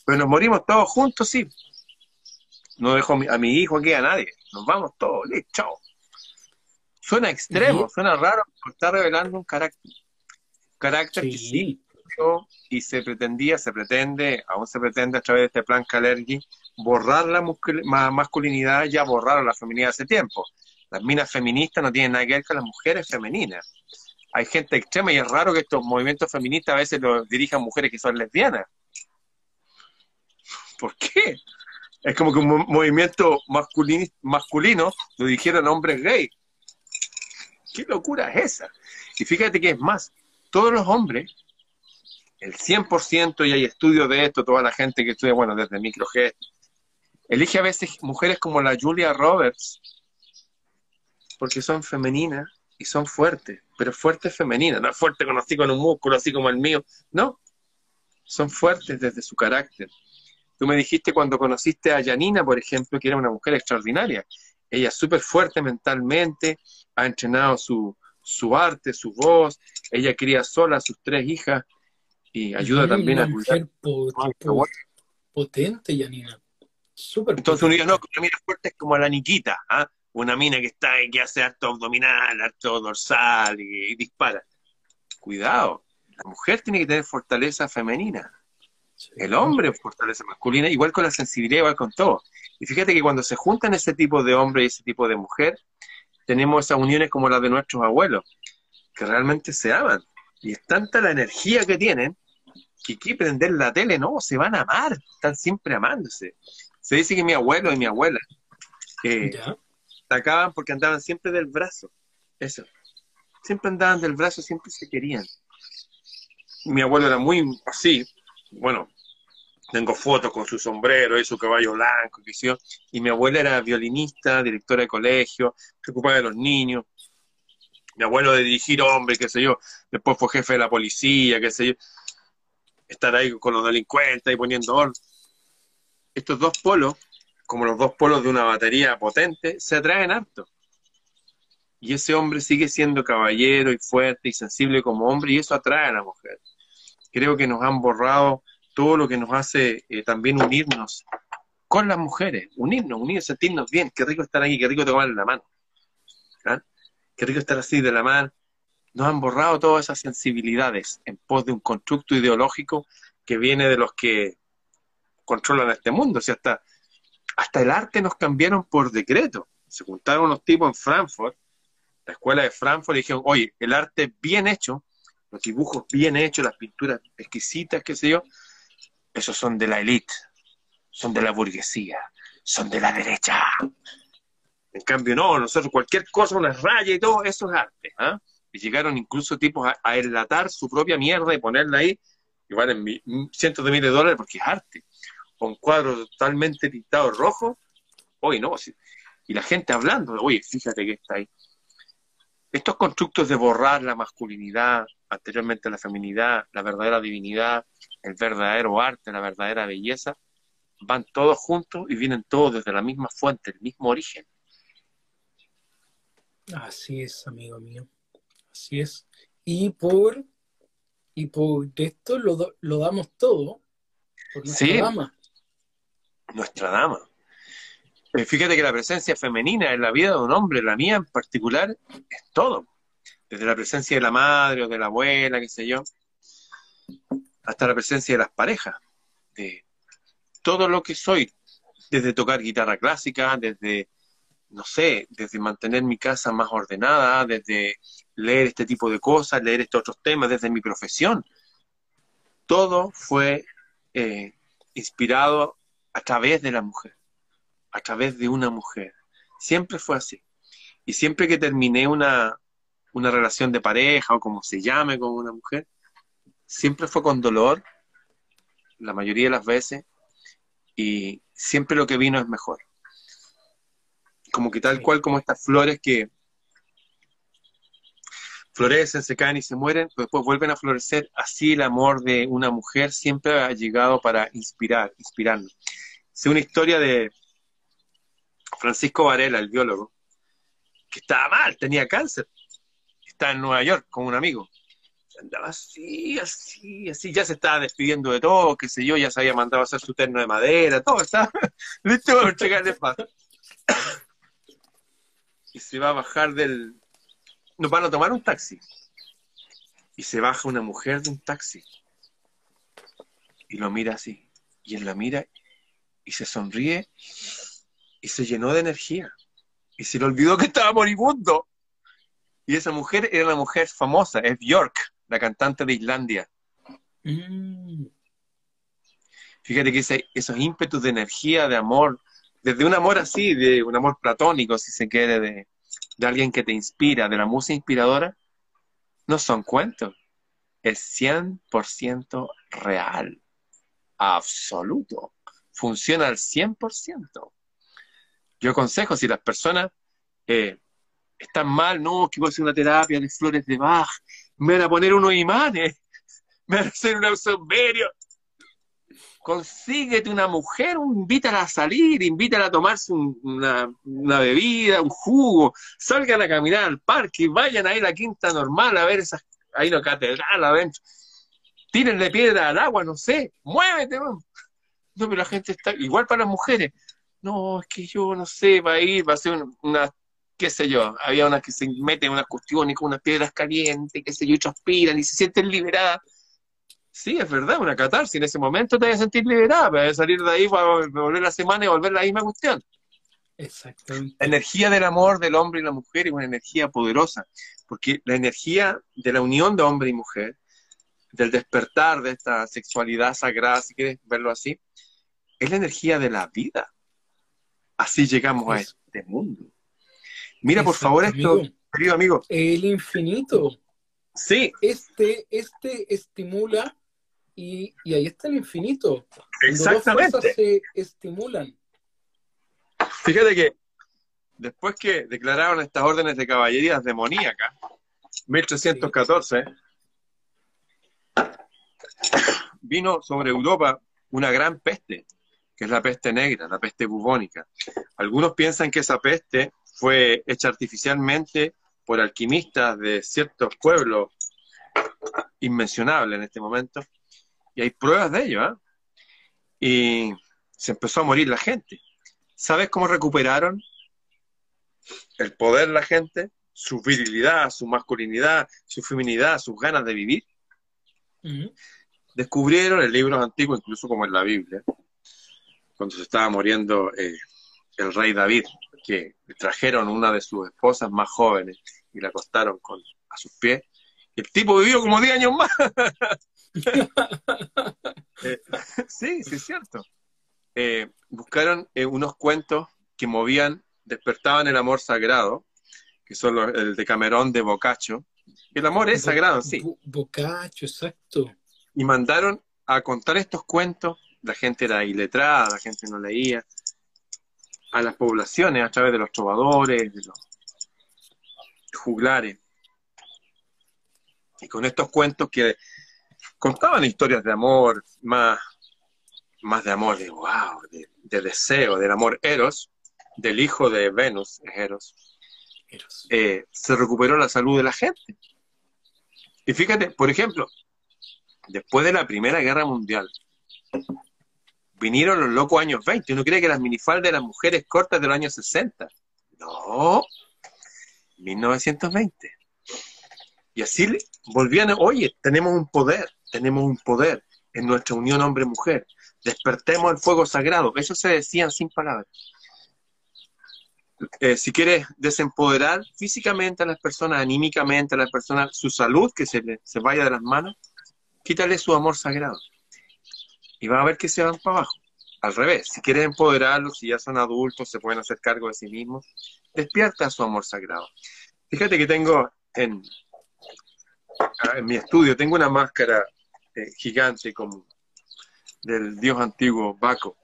Pero nos morimos todos juntos, sí. No dejo a mi hijo aquí a nadie. Nos vamos todos, listo, chao. Suena extremo, suena raro, pero está revelando un carácter. Carácter que sí y se pretendía, se pretende, aún se pretende a través de este plan Calergi, borrar la masculinidad, ya borraron la feminidad hace tiempo. Las minas feministas no tienen nada que ver con las mujeres femeninas. Hay gente extrema y es raro que estos movimientos feministas a veces los dirijan mujeres que son lesbianas. ¿Por qué? Es como que un movimiento masculino, masculino lo dijeron hombres gays. ¿Qué locura es esa? Y fíjate que es más, todos los hombres, el 100%, y hay estudios de esto, toda la gente que estudia, bueno, desde microget, elige a veces mujeres como la Julia Roberts, porque son femeninas y son fuertes, pero fuertes femeninas, no es fuerte así con un músculo así como el mío, no, son fuertes desde su carácter. Tú me dijiste cuando conociste a Janina, por ejemplo, que era una mujer extraordinaria. Ella es súper fuerte mentalmente, ha entrenado su, su arte, su voz, ella cría sola a sus tres hijas y ayuda también a cuidar. potente, Yanina. Súper Entonces uno dice, no, mina fuerte es como la Niquita, ¿ah? Una mina que está que hace harto abdominal, harto dorsal y, dispara. Cuidado, la mujer tiene que tener fortaleza femenina. El hombre fortaleza masculina, igual con la sensibilidad, igual con todo. Y fíjate que cuando se juntan ese tipo de hombre y ese tipo de mujer, tenemos esas uniones como las de nuestros abuelos, que realmente se aman. Y es tanta la energía que tienen que aquí prender la tele, no, se van a amar, están siempre amándose. Se dice que mi abuelo y mi abuela eh, acaban porque andaban siempre del brazo. Eso. Siempre andaban del brazo, siempre se querían. Mi abuelo era muy así, bueno, tengo fotos con su sombrero y su caballo blanco, y mi abuela era violinista, directora de colegio, se ocupaba de los niños, mi abuelo de dirigir hombres, qué sé yo, después fue jefe de la policía, qué sé yo, estar ahí con los delincuentes y poniendo orden. Estos dos polos, como los dos polos de una batería potente, se atraen harto. Y ese hombre sigue siendo caballero y fuerte y sensible como hombre y eso atrae a la mujer. Creo que nos han borrado todo lo que nos hace eh, también unirnos con las mujeres, unirnos, unirnos, sentirnos bien. Qué rico estar aquí, qué rico tomar la mano. ¿Ah? Qué rico estar así de la mano. Nos han borrado todas esas sensibilidades en pos de un constructo ideológico que viene de los que controlan este mundo. O sea, hasta, hasta el arte nos cambiaron por decreto. Se juntaron unos tipos en Frankfurt, la escuela de Frankfurt, y dijeron, oye, el arte bien hecho, los dibujos bien hechos, las pinturas exquisitas, qué sé yo, esos son de la élite, son de la burguesía, son de la derecha. En cambio, no, nosotros cualquier cosa, una raya y todo, eso es arte. ¿ah? Y llegaron incluso tipos a, enlatar su propia mierda y ponerla ahí, y valen cientos de miles de dólares porque es arte. O un cuadro totalmente pintado rojo, hoy no, y la gente hablando, oye, fíjate que está ahí. Estos constructos de borrar la masculinidad, anteriormente la feminidad, la verdadera divinidad, el verdadero arte, la verdadera belleza, van todos juntos y vienen todos desde la misma fuente, el mismo origen. Así es, amigo mío. Así es. Y por, y por esto lo, lo damos todo por nuestra dama. Nuestra dama. Eh, fíjate que la presencia femenina en la vida de un hombre, la mía en particular, es todo. Desde la presencia de la madre o de la abuela, qué sé yo, hasta la presencia de las parejas, de todo lo que soy, desde tocar guitarra clásica, desde, no sé, desde mantener mi casa más ordenada, desde leer este tipo de cosas, leer estos otros temas, desde mi profesión. Todo fue eh, inspirado a través de la mujer a través de una mujer. Siempre fue así. Y siempre que terminé una, una relación de pareja o como se llame con una mujer, siempre fue con dolor, la mayoría de las veces, y siempre lo que vino es mejor. Como que tal cual como estas flores que florecen, se caen y se mueren, pero después vuelven a florecer, así el amor de una mujer siempre ha llegado para inspirar, inspirarnos. Es una historia de, Francisco Varela, el biólogo, que estaba mal, tenía cáncer. Estaba en Nueva York con un amigo. Andaba así, así, así, ya se estaba despidiendo de todo, qué sé yo, ya se había mandado a hacer su terno de madera, todo, listo para entregarle paz. y se va a bajar del... Nos van a tomar un taxi. Y se baja una mujer de un taxi. Y lo mira así. Y él la mira y se sonríe y se llenó de energía. Y se le olvidó que estaba moribundo. Y esa mujer era una mujer famosa, es Björk, la cantante de Islandia. Mm. Fíjate que esos ímpetus de energía, de amor, desde un amor así, de un amor platónico, si se quiere, de, de alguien que te inspira, de la música inspiradora, no son cuentos. Es 100% real. Absoluto. Funciona al 100%. Yo aconsejo, si las personas eh, están mal, no, que voy a hacer una terapia de flores de Bach, me van a poner unos imanes, me van a hacer un saumerio. Consíguete una mujer, invítala a salir, invítala a tomarse una, bebida, un jugo, salgan a caminar al parque, vayan a ir a la quinta normal a ver esas, ahí la catedral adentro, tírenle piedra al agua, no sé, muévete, No, pero la gente está, igual para las mujeres, no, es que yo no sé, va a ir, va a ser una, qué sé yo, había unas que se meten en unas cuestiones con unas piedras calientes, qué sé yo, y transpiran y se sienten liberadas. Sí, es verdad, una catarsis. En ese momento te vas a sentir liberada, vas a salir de ahí para volver la semana y volver la misma cuestión. Exactamente. La energía del amor del hombre y la mujer es una energía poderosa, porque la energía de la unión de hombre y mujer, del despertar de esta sexualidad sagrada, si quieres verlo así, es la energía de la vida. Así llegamos a este mundo. Mira, por favor, esto, querido amigo. El infinito. Sí. Este, este estimula y, ahí está el infinito. Exactamente. se estimulan. Fíjate que después que declararon estas órdenes de caballerías demoníacas, 1314, vino sobre Europa una gran peste que es la peste negra, la peste bubónica. Algunos piensan que esa peste fue hecha artificialmente por alquimistas de ciertos pueblos inmencionables en este momento, y hay pruebas de ello, ¿eh? Y se empezó a morir la gente. ¿Sabes cómo recuperaron el poder la gente? Su virilidad, su masculinidad, su feminidad, sus ganas de vivir. Descubrieron en libros antiguos, incluso como en la Biblia, cuando se estaba muriendo eh, el rey David, que le trajeron una de sus esposas más jóvenes y la acostaron con, a sus pies. El tipo vivió como 10 años más. Eh, sí, sí es cierto. Eh, buscaron unos cuentos que movían, despertaban el amor sagrado, que son los, el de Camerón de Boccaccio. El amor es sagrado, sí. Boccaccio, exacto. Y mandaron a contar estos cuentos la gente era iletrada, la gente no leía, a las poblaciones a través de los trovadores, de los juglares. Y con estos cuentos que contaban historias de amor, más, más de amor, de wow, de, deseo, del amor Eros, del hijo de Venus, Eros, eh, se recuperó la salud de la gente. Y fíjate, por ejemplo, después de la Primera Guerra Mundial, vinieron los locos años 20. Uno cree que las minifaldas de las mujeres cortas de los años 60. No, 1920. Y así volvían, oye, tenemos un poder, tenemos un poder en nuestra unión hombre-mujer. Despertemos el fuego sagrado. Eso se decían sin palabras. Eh, si quieres desempoderar físicamente a las personas, anímicamente a las personas, su salud que se, se vaya de las manos, quítale su amor sagrado y va a ver que se van para abajo. Al revés, si quieres empoderarlos, si ya son adultos, se pueden hacer cargo de sí mismos, despierta su amor sagrado. Fíjate que tengo en, en mi estudio, tengo una máscara eh, gigante como del dios antiguo Baco.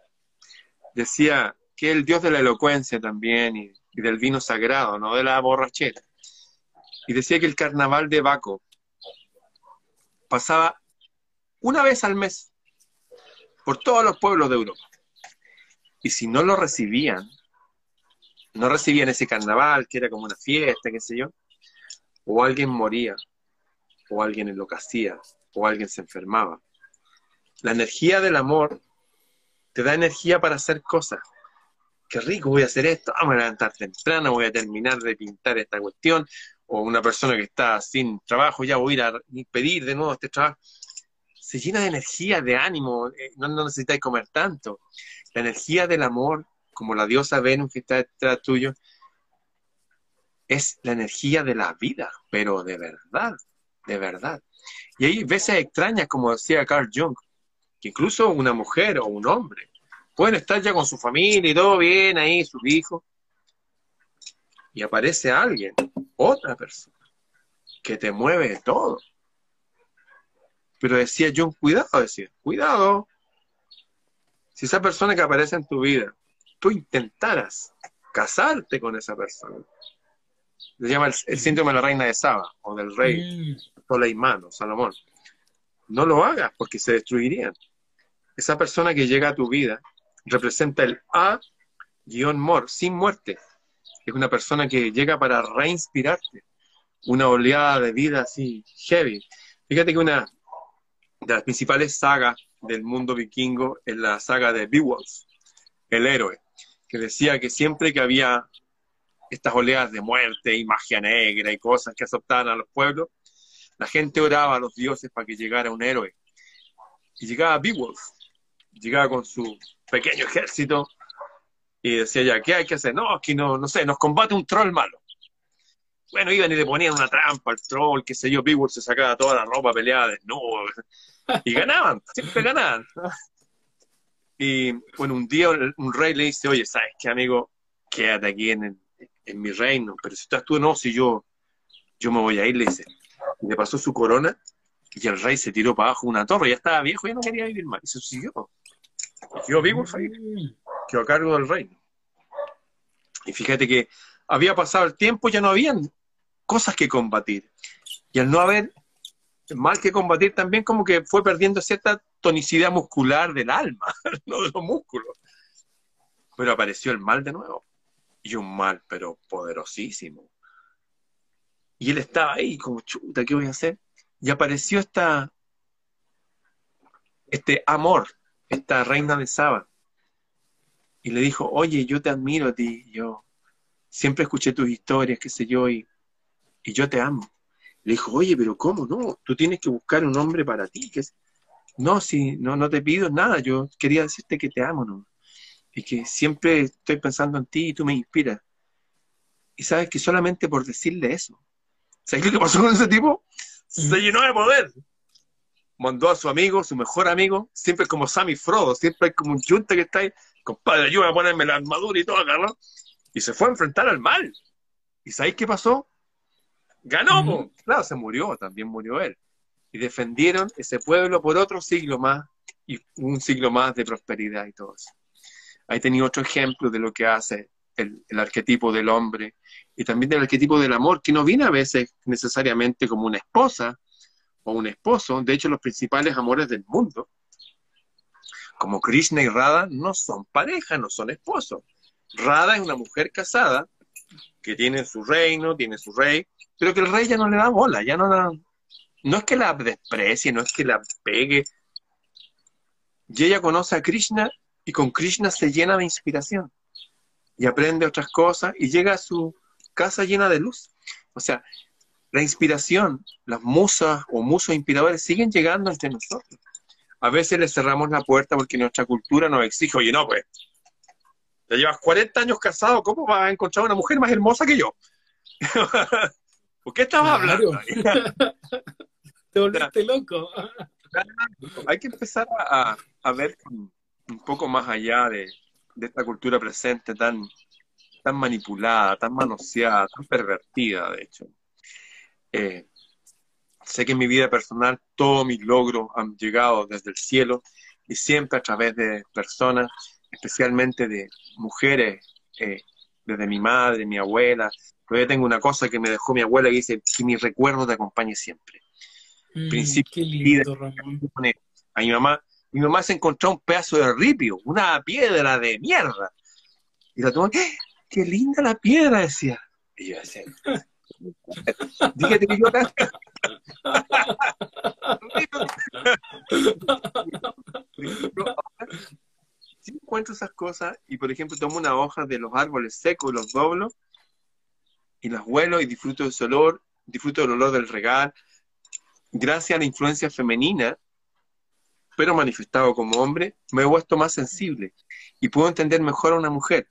Decía que el dios de la elocuencia también y, y del vino sagrado, no de la borrachera. Y decía que el carnaval de Baco pasaba una vez al mes por todos los pueblos de Europa. Y si no lo recibían, no recibían ese carnaval, que era como una fiesta, qué sé yo, o alguien moría, o alguien enloquecía, o alguien se enfermaba. La energía del amor te da energía para hacer cosas. Qué rico, voy a hacer esto, vamos a levantar temprano, voy a terminar de pintar esta cuestión, o una persona que está sin trabajo, ya voy a ir a pedir de nuevo este trabajo se llena de energía, de ánimo, eh, no, no necesitáis comer tanto. La energía del amor, como la diosa Venus que está detrás tuyo, es la energía de la vida, pero de verdad, de verdad. Y hay veces extrañas, como decía Carl Jung, que incluso una mujer o un hombre pueden estar ya con su familia y todo bien ahí, sus hijos, y aparece alguien, otra persona, que te mueve todo pero decía John, cuidado, decía, cuidado. Si esa persona que aparece en tu vida, tú intentaras casarte con esa persona, se llama el, síndrome de la reina de Saba o del rey mm. Soleimán o Salomón. No lo hagas porque se destruirían. Esa persona que llega a tu vida representa el A-mor, sin muerte. Es una persona que llega para reinspirarte. Una oleada de vida así heavy. Fíjate que una, de las principales sagas del mundo vikingo es la saga de Beowulf, el héroe, que decía que siempre que había estas oleadas de muerte y magia negra y cosas que azotaban a los pueblos, la gente oraba a los dioses para que llegara un héroe. Y llegaba Beowulf, llegaba con su pequeño ejército y decía ya, ¿qué hay que hacer? No, aquí no, no sé, nos combate un troll malo. Bueno, iban y le ponían una trampa al troll, qué sé yo, Beowulf se sacaba toda la ropa peleada desnudo, y ganaban, siempre ganaban. Y bueno, un día un rey le dice, oye, ¿sabes qué, amigo? Quédate aquí en, en mi reino, pero si estás tú, no, si yo, yo me voy a ir, le dice. Y le pasó su corona y el rey se tiró para abajo una torre, ya estaba viejo, ya no quería vivir más, y se siguió. Quedó el rey, quedó a cargo del reino. Y fíjate que había pasado el tiempo, ya no habían cosas que combatir. Y al no haber mal que combatir también como que fue perdiendo cierta tonicidad muscular del alma, no de los músculos. Pero apareció el mal de nuevo. Y un mal, pero poderosísimo. Y él estaba ahí como, chuta, ¿qué voy a hacer? Y apareció esta, este amor, esta reina de Saba. Y le dijo, oye, yo te admiro a ti, yo siempre escuché tus historias, qué sé yo, y, y yo te amo. Le dijo, oye, pero ¿cómo no? Tú tienes que buscar un hombre para ti. Que No, si no, no te pido nada, yo quería decirte que te amo, ¿no? Y que siempre estoy pensando en ti y tú me inspiras. Y sabes que solamente por decirle eso, ¿sabes qué pasó con ese tipo? Se mm. llenó de poder. Mandó a su amigo, su mejor amigo, siempre como Sammy Frodo, siempre hay como un yunta que está ahí, compadre, ayúdame a ponerme la armadura y todo. Y se fue a enfrentar al mal. ¿Y sabéis qué pasó? Ganó, claro, se murió, también murió él. Y defendieron ese pueblo por otro siglo más y un siglo más de prosperidad y todo eso. Ahí tenía otro ejemplo de lo que hace el, arquetipo del hombre y también del arquetipo del amor, que no viene a veces necesariamente como una esposa o un esposo. De hecho, los principales amores del mundo, como Krishna y Radha, no son pareja, no son esposos. Radha es una mujer casada que tiene su reino, tiene su rey, pero que el rey ya no le da bola, ya no la, no es que la desprecie, no es que la pegue. Y ella conoce a Krishna y con Krishna se llena de inspiración y aprende otras cosas y llega a su casa llena de luz. O sea, la inspiración, las musas o musos inspiradores siguen llegando entre nosotros. A veces le cerramos la puerta porque nuestra cultura nos exige, oye, no, pues, ya llevas 40 años casado, ¿cómo vas a encontrar una mujer más hermosa que yo? ¿Por qué estabas hablando? Te volviste loco. Hay que empezar a, ver un poco más allá de, esta cultura presente tan, tan manipulada, tan manoseada, tan pervertida, de hecho. Eh, sé que en mi vida personal todos mis logros han llegado desde el cielo y siempre a través de personas, especialmente de mujeres, eh, desde mi madre, mi abuela, yo tengo una cosa que me dejó mi abuela que dice que mi recuerdo te acompañe siempre. Mm, Principio qué lindo, Ramón. A mi mamá, mi mamá se encontró un pedazo de ripio, una piedra de mierda. Y la tomó, ¿qué? Qué linda la piedra, decía. Y yo decía, dígate que yo Si encuentro esas cosas y, por ejemplo, tomo una hoja de los árboles secos los doblo y las huelo y disfruto de su olor, disfruto del olor del regal. Gracias a la influencia femenina, pero manifestado como hombre, me he vuelto más sensible y puedo entender mejor a una mujer.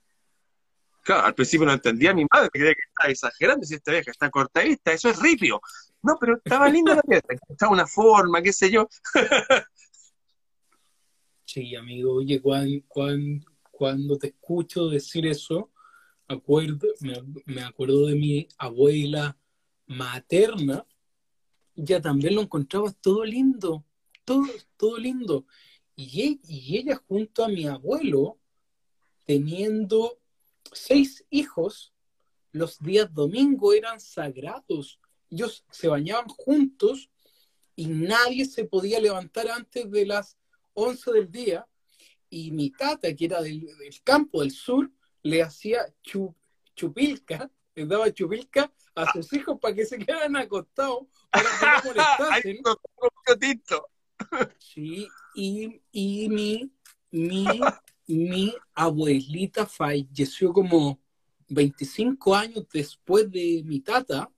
Claro, al principio no entendía a mi madre, creía que estaba exagerando, si esta vieja está cortadita, eso es ripio. No, pero estaba linda la pieza, estaba una forma, qué sé yo. sí, amigo, oye, cuando te escucho decir eso, acuerdo, me, acuerdo de mi abuela materna, ya también lo encontraba todo lindo, todo, todo lindo. Y, e, y ella junto a mi abuelo, teniendo seis hijos, los días domingo eran sagrados. Ellos se bañaban juntos y nadie se podía levantar antes de las 11 del día. Y mi tata, que era del campo del sur, le hacía chupilca, le daba chupilca a sus hijos para que se quedaran acostados, para que no molestasen. sí, y, y mi, mi, mi abuelita falleció como 25 años después de mi tata,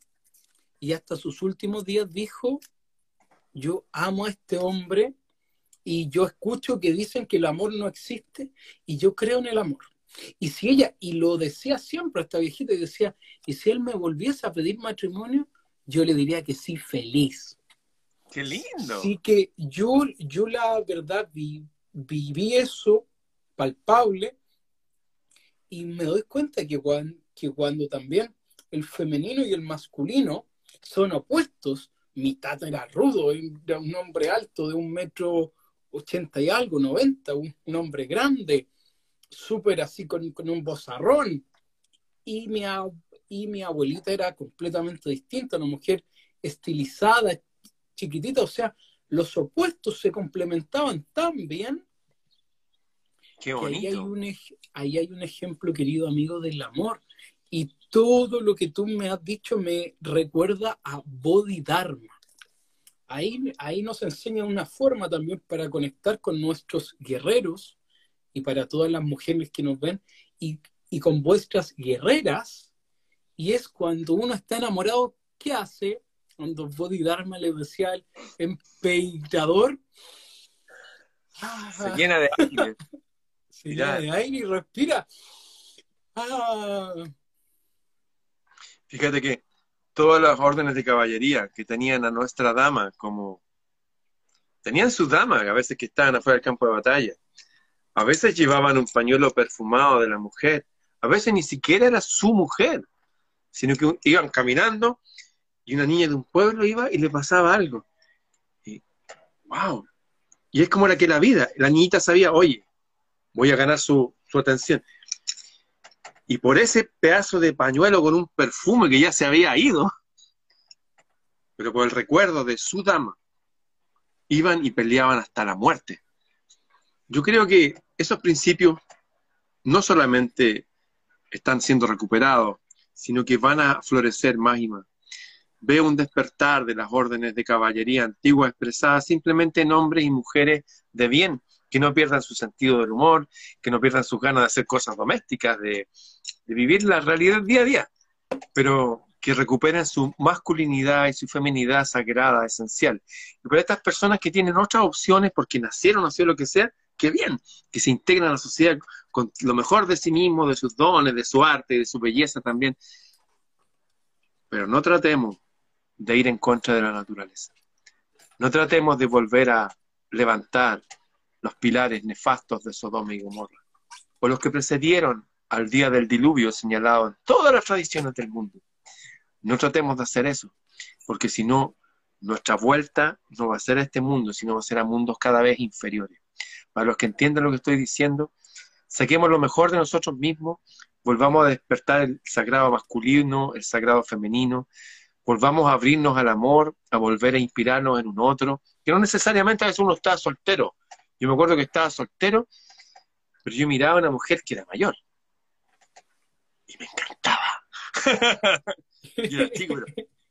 y hasta sus últimos días dijo, yo amo a este hombre y yo escucho que dicen que el amor no existe y yo creo en el amor. Y si ella, y lo decía siempre esta viejita, y decía, y si él me volviese a pedir matrimonio, yo le diría que sí, feliz. ¡Qué lindo! Así que yo, yo la verdad viví eso palpable y me doy cuenta que cuando, que cuando también el femenino y el masculino son opuestos, mi tata era rudo, era un hombre alto de un metro ochenta y algo, noventa, un hombre grande, súper así con, un bozarrón. Y mi, y mi abuelita era completamente distinta, una mujer estilizada, chiquitita, o sea, los opuestos se complementaban tan bien. Qué bonito. Ahí hay, un, ahí hay un ejemplo, querido amigo, del amor. Y todo lo que tú me has dicho me recuerda a Bodhidharma. Ahí, ahí nos enseña una forma también para conectar con nuestros guerreros, y para todas las mujeres que nos ven y, con vuestras guerreras. Y es cuando uno está enamorado, ¿qué hace? Cuando Bodhidharma le decía al emperador, se llena de aire. se llena de aire y respira. Ah. Fíjate que todas las órdenes de caballería que tenían a nuestra dama como... Tenían sus damas, a veces que estaban afuera del campo de batalla. A veces llevaban un pañuelo perfumado de la mujer, a veces ni siquiera era su mujer, sino que iban caminando y una niña de un pueblo iba y le pasaba algo. Y, wow, Y es como la que la vida, la niñita sabía, oye, voy a ganar su, su atención. Y por ese pedazo de pañuelo con un perfume que ya se había ido, pero por el recuerdo de su dama, iban y peleaban hasta la muerte. Yo creo que esos principios no solamente están siendo recuperados, sino que van a florecer más y más. Veo un despertar de las órdenes de caballería antiguas expresadas simplemente en hombres y mujeres de bien, que no pierdan su sentido del humor, que no pierdan sus ganas de hacer cosas domésticas, de, vivir la realidad día a día, pero que recuperen su masculinidad y su feminidad sagrada, esencial. Y para estas personas que tienen otras opciones porque nacieron o sea lo que sea, que bien, que se integran a la sociedad con lo mejor de sí mismos, de sus dones, de su arte, de su belleza también. Pero no tratemos de ir en contra de la naturaleza. No tratemos de volver a levantar los pilares nefastos de Sodoma y Gomorra, o los que precedieron al día del diluvio señalado en todas las tradiciones del mundo. No tratemos de hacer eso, porque si no, nuestra vuelta no va a ser a este mundo, sino a ser a mundos cada vez inferiores. Para los que entiendan lo que estoy diciendo, saquemos lo mejor de nosotros mismos, volvamos a despertar el sagrado masculino, el sagrado femenino, volvamos a abrirnos al amor, a volver a inspirarnos en un otro, que no necesariamente a veces uno está soltero. Yo me acuerdo que estaba soltero, pero yo miraba a una mujer que era mayor. Y me encantaba.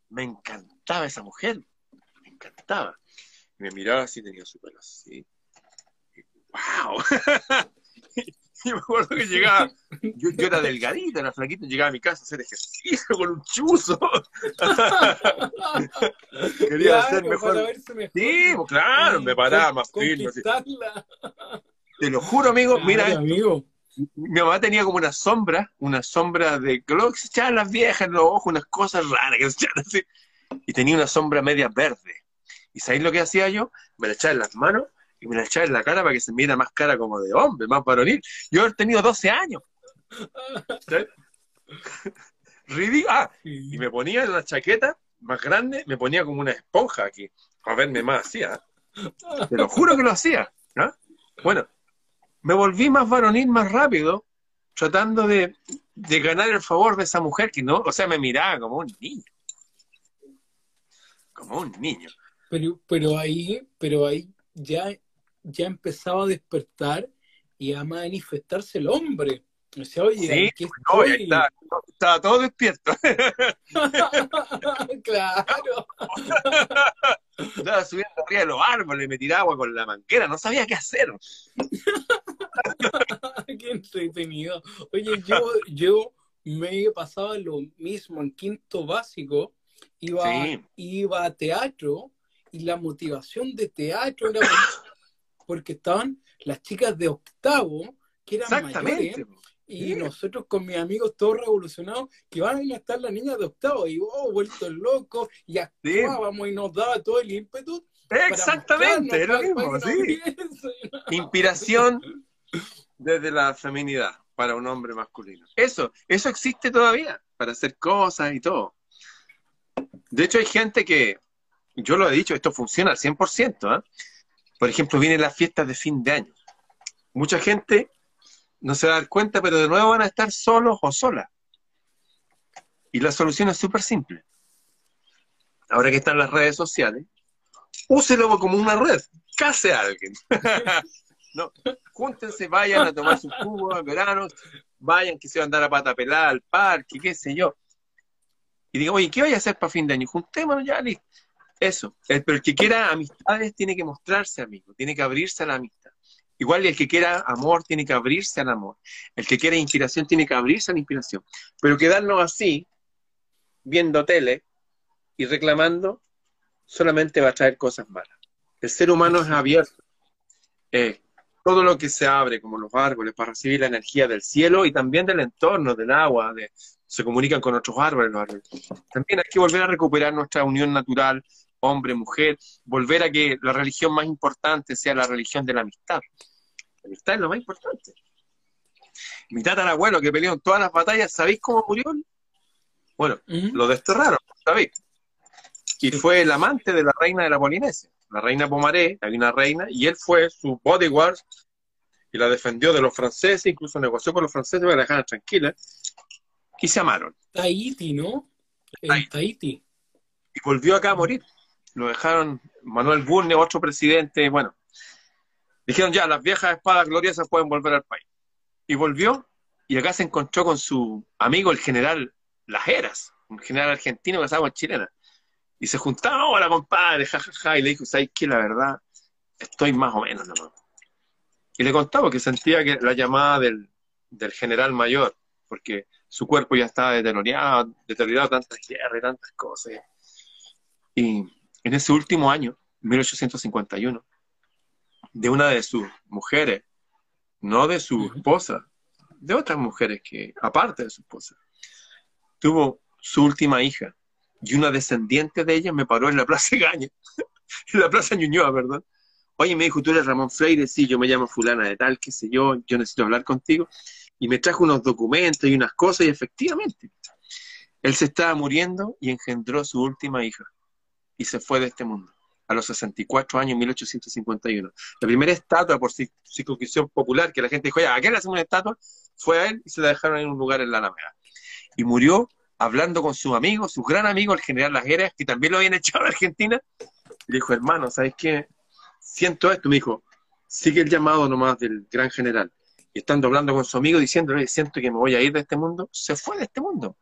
me encantaba esa mujer. Me encantaba. Y me miraba así, tenía su pelo así. ¡Wow! y me acuerdo que llegaba, yo, yo, era delgadito, era flaquito, llegaba a mi casa a hacer ejercicio con un chuzo. Quería claro, hacer mejor. mejor. Sí, pues, claro, me paraba más firme. Te lo juro, amigo, claro, mira. Amigo. Mi mamá tenía como una sombra, una sombra de lo que se echaban las viejas en los ojos, unas cosas raras que se echaban así. Y tenía una sombra media verde. ¿Y sabéis lo que hacía yo? Me la echaba en las manos y me la echaba en la cara para que se mira más cara como de hombre, más varonil. Yo he tenido 12 años. ah, y me ponía la chaqueta más grande, me ponía como una esponja aquí, a verme más así. ¿ah? Te lo juro que lo hacía. ¿ah? Bueno, me volví más varonil más rápido, tratando de, de ganar el favor de esa mujer que no, o sea, me miraba como un niño. Como un niño. Pero, pero ahí, pero ahí ya ya empezaba a despertar y a manifestarse el hombre. O sea, oye, sí, no, está, estaba todo despierto. claro. Estaba subiendo arriba de los árboles, me tiraba agua con la manquera, no sabía qué hacer. qué entretenido. Oye, yo, yo me pasaba lo mismo en quinto básico, iba, iba a teatro y la motivación de teatro era porque estaban las chicas de octavo, que eran mayores, y nosotros con mis amigos todos revolucionados, que van a estar las niñas de octavo, y oh, vueltos locos, y actuábamos y nos daba todo el ímpetu. Exactamente, es lo mismo, sí. Inspiración desde la feminidad para un hombre masculino. Eso, eso existe todavía, para hacer cosas y todo. De hecho, hay gente que, yo lo he dicho, esto funciona al 100%, ¿eh? Por ejemplo, vienen las fiestas de fin de año. Mucha gente no se va a dar cuenta, pero de nuevo van a estar solos o solas. Y la solución es súper simple. Ahora que están las redes sociales, úselo como una red. Case a alguien. no, júntense, vayan a tomar sus jugos en verano, vayan que se van a andar a pata pelada al parque, qué sé yo. Y digo, oye, ¿qué voy a hacer para fin de año? Juntémonos ya, listo. Eso. pero el que quiera amistades tiene que mostrarse amigo, tiene que abrirse a la amistad. Igual el que quiera amor tiene que abrirse al amor. El que quiera inspiración tiene que abrirse a la inspiración. Pero quedarnos así, viendo tele y reclamando, solamente va a traer cosas malas. El ser humano es abierto. Eh, todo lo que se abre, como los árboles, para recibir la energía del cielo y también del entorno, del agua, se comunican con otros árboles, los árboles. También hay que volver a recuperar nuestra unión natural hombre, mujer, volver a que la religión más importante sea la religión de la amistad. La amistad es lo más importante. Mi tatarabuelo que peleó en todas las batallas, ¿sabéis cómo murió? Bueno, lo desterraron, ¿sabéis? Y fue el amante de la reina de la Polinesia. la reina Pomaré, había una reina, y él fue su bodyguard y la defendió de los franceses, incluso negoció con los franceses para dejarla tranquila, y se amaron. Tahiti, ¿no? En Tahiti. Y volvió acá a morir. Lo dejaron, Manuel Burne, otro presidente, bueno, dijeron ya, las viejas espadas gloriosas pueden volver al país. Y volvió, y acá se encontró con su amigo, el general Lajeras, un general argentino estaba en chilena. Y se juntaban, hola compadre, jajaja, y le dijo, ¿sabes qué? La verdad, estoy más o menos nomás. Y le contaba que sentía que la llamada del, general mayor, porque su cuerpo ya estaba deteriorado, deteriorado tantas guerras y tantas cosas. Y en ese último año, 1851, de una de sus mujeres, no de su esposa, de otras mujeres que, aparte de su esposa, tuvo su última hija y una descendiente de ella me paró en la Plaza Gaña, en la Plaza Ñuñoa, ¿verdad? Oye, me dijo, tú eres Ramón Freire, sí, yo me llamo fulana de tal, qué sé yo, yo necesito hablar contigo. Y me trajo unos documentos y unas cosas y efectivamente, él se estaba muriendo y engendró su última hija y se fue de este mundo a los 64 años, en 1851. La primera estatua por circunscripción popular que la gente dijo, ¿a qué le hacemos una estatua? Fue a él y se la dejaron en un lugar en la Alameda. Y murió hablando con su amigo, su gran amigo, el general Lajeras, que también lo habían echado a Argentina. Le dijo, hermano, ¿sabes qué? siento esto, me dijo, sigue el llamado nomás del gran general. Y estando hablando con su amigo, diciéndole, siento que me voy a ir de este mundo, se fue de este mundo,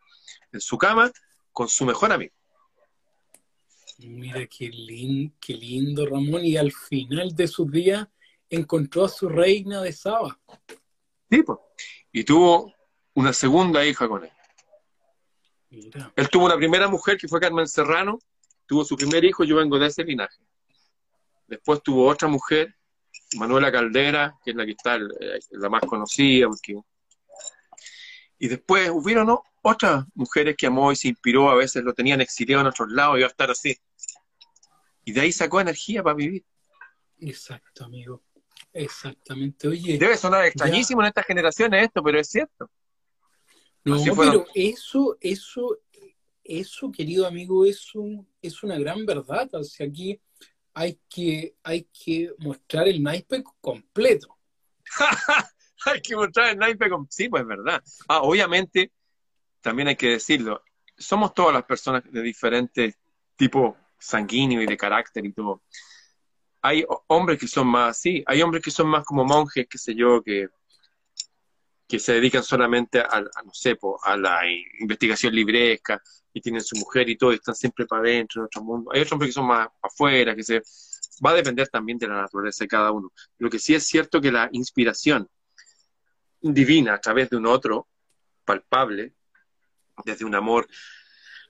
en su cama, con su mejor amigo. Mira qué, qué lindo, Ramón, y al final de sus días encontró a su reina de Saba. Sí, pues. Y tuvo una segunda hija con él. Él tuvo una primera mujer que fue Carmen Serrano, tuvo su primer hijo, yo vengo de ese linaje. Después tuvo otra mujer, Manuela Caldera, que es la que está eh, la más conocida. Porque... Y después hubieron otras mujeres que amó y se inspiró, a veces lo tenían exiliado en otros lados y iba a estar así. Y de ahí sacó energía para vivir. Exacto, amigo. Exactamente. Oye. Debe sonar extrañísimo en estas generaciones esto, pero es cierto. No, pero eso, eso, eso, querido amigo, es, un, es una gran verdad. O sea, aquí hay que, hay que mostrar el naipe completo. hay que mostrar el naipe completo. Sí, pues es verdad. Ah, obviamente, también hay que decirlo, somos todas las personas de diferentes tipos sanguíneo y de carácter y todo. Hay hombres que son más así, hay hombres que son más como monjes, qué sé yo, que, que se dedican solamente a, no sé, a la investigación libresca, y tienen su mujer y todo, y están siempre para adentro, en otro mundo. Hay otros hombres que son más afuera, que se... Va a depender también de la naturaleza de cada uno. Lo que sí es cierto que la inspiración divina a través de un otro, palpable, desde un amor,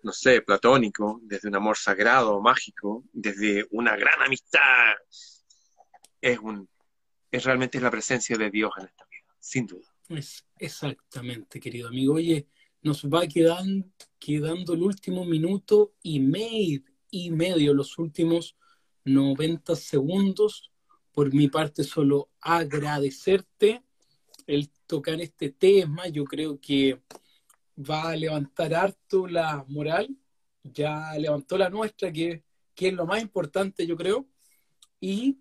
no sé, platónico, desde un amor sagrado, mágico, desde una gran amistad, es un es realmente la presencia de Dios en esta vida, sin duda. Es exactamente, querido amigo. Oye, nos va quedando, quedando el último minuto y medio, y medio, los últimos 90 segundos. Por mi parte, solo agradecerte el tocar este tema. Yo creo que va a levantar harto la moral. Ya levantó la nuestra, que, que es lo más importante, yo creo. Y,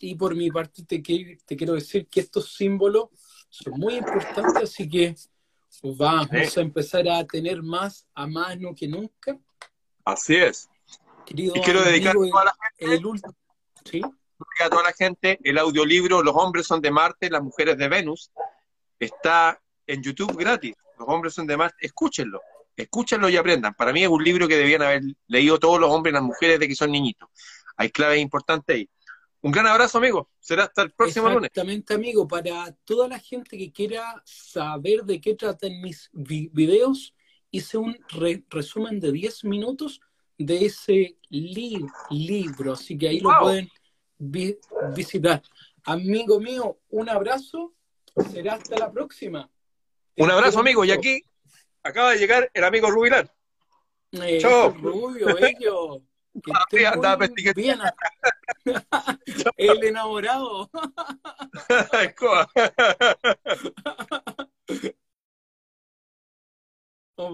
y por mi parte, te, te quiero decir que estos símbolos son muy importantes, así que Vamos a empezar a tener más a mano que nunca. Así es. y quiero dedicar a toda la gente, el, ¿sí? a toda la gente el audiolibro Los hombres son de Marte, las mujeres de Venus. Está en YouTube gratis. Los hombres son de Marte. Escúchenlo. Escúchenlo y aprendan. Para mí es un libro que debían haber leído todos los hombres y las mujeres de que son niñitos. Hay claves importantes ahí. Un gran abrazo, amigo. Será hasta el próximo lunes. Exactamente, amigo. Para toda la gente que quiera saber de qué tratan mis videos, hice un resumen de 10 minutos de ese libro. Así que ahí lo pueden visitar. Amigo mío, un abrazo. Será hasta la próxima. Un este abrazo, amigo. Y aquí acaba de llegar el amigo Rubilar. Eh, Chao. Rubio, bello. Que ah, bien. el enamorado. Escoba. Oh,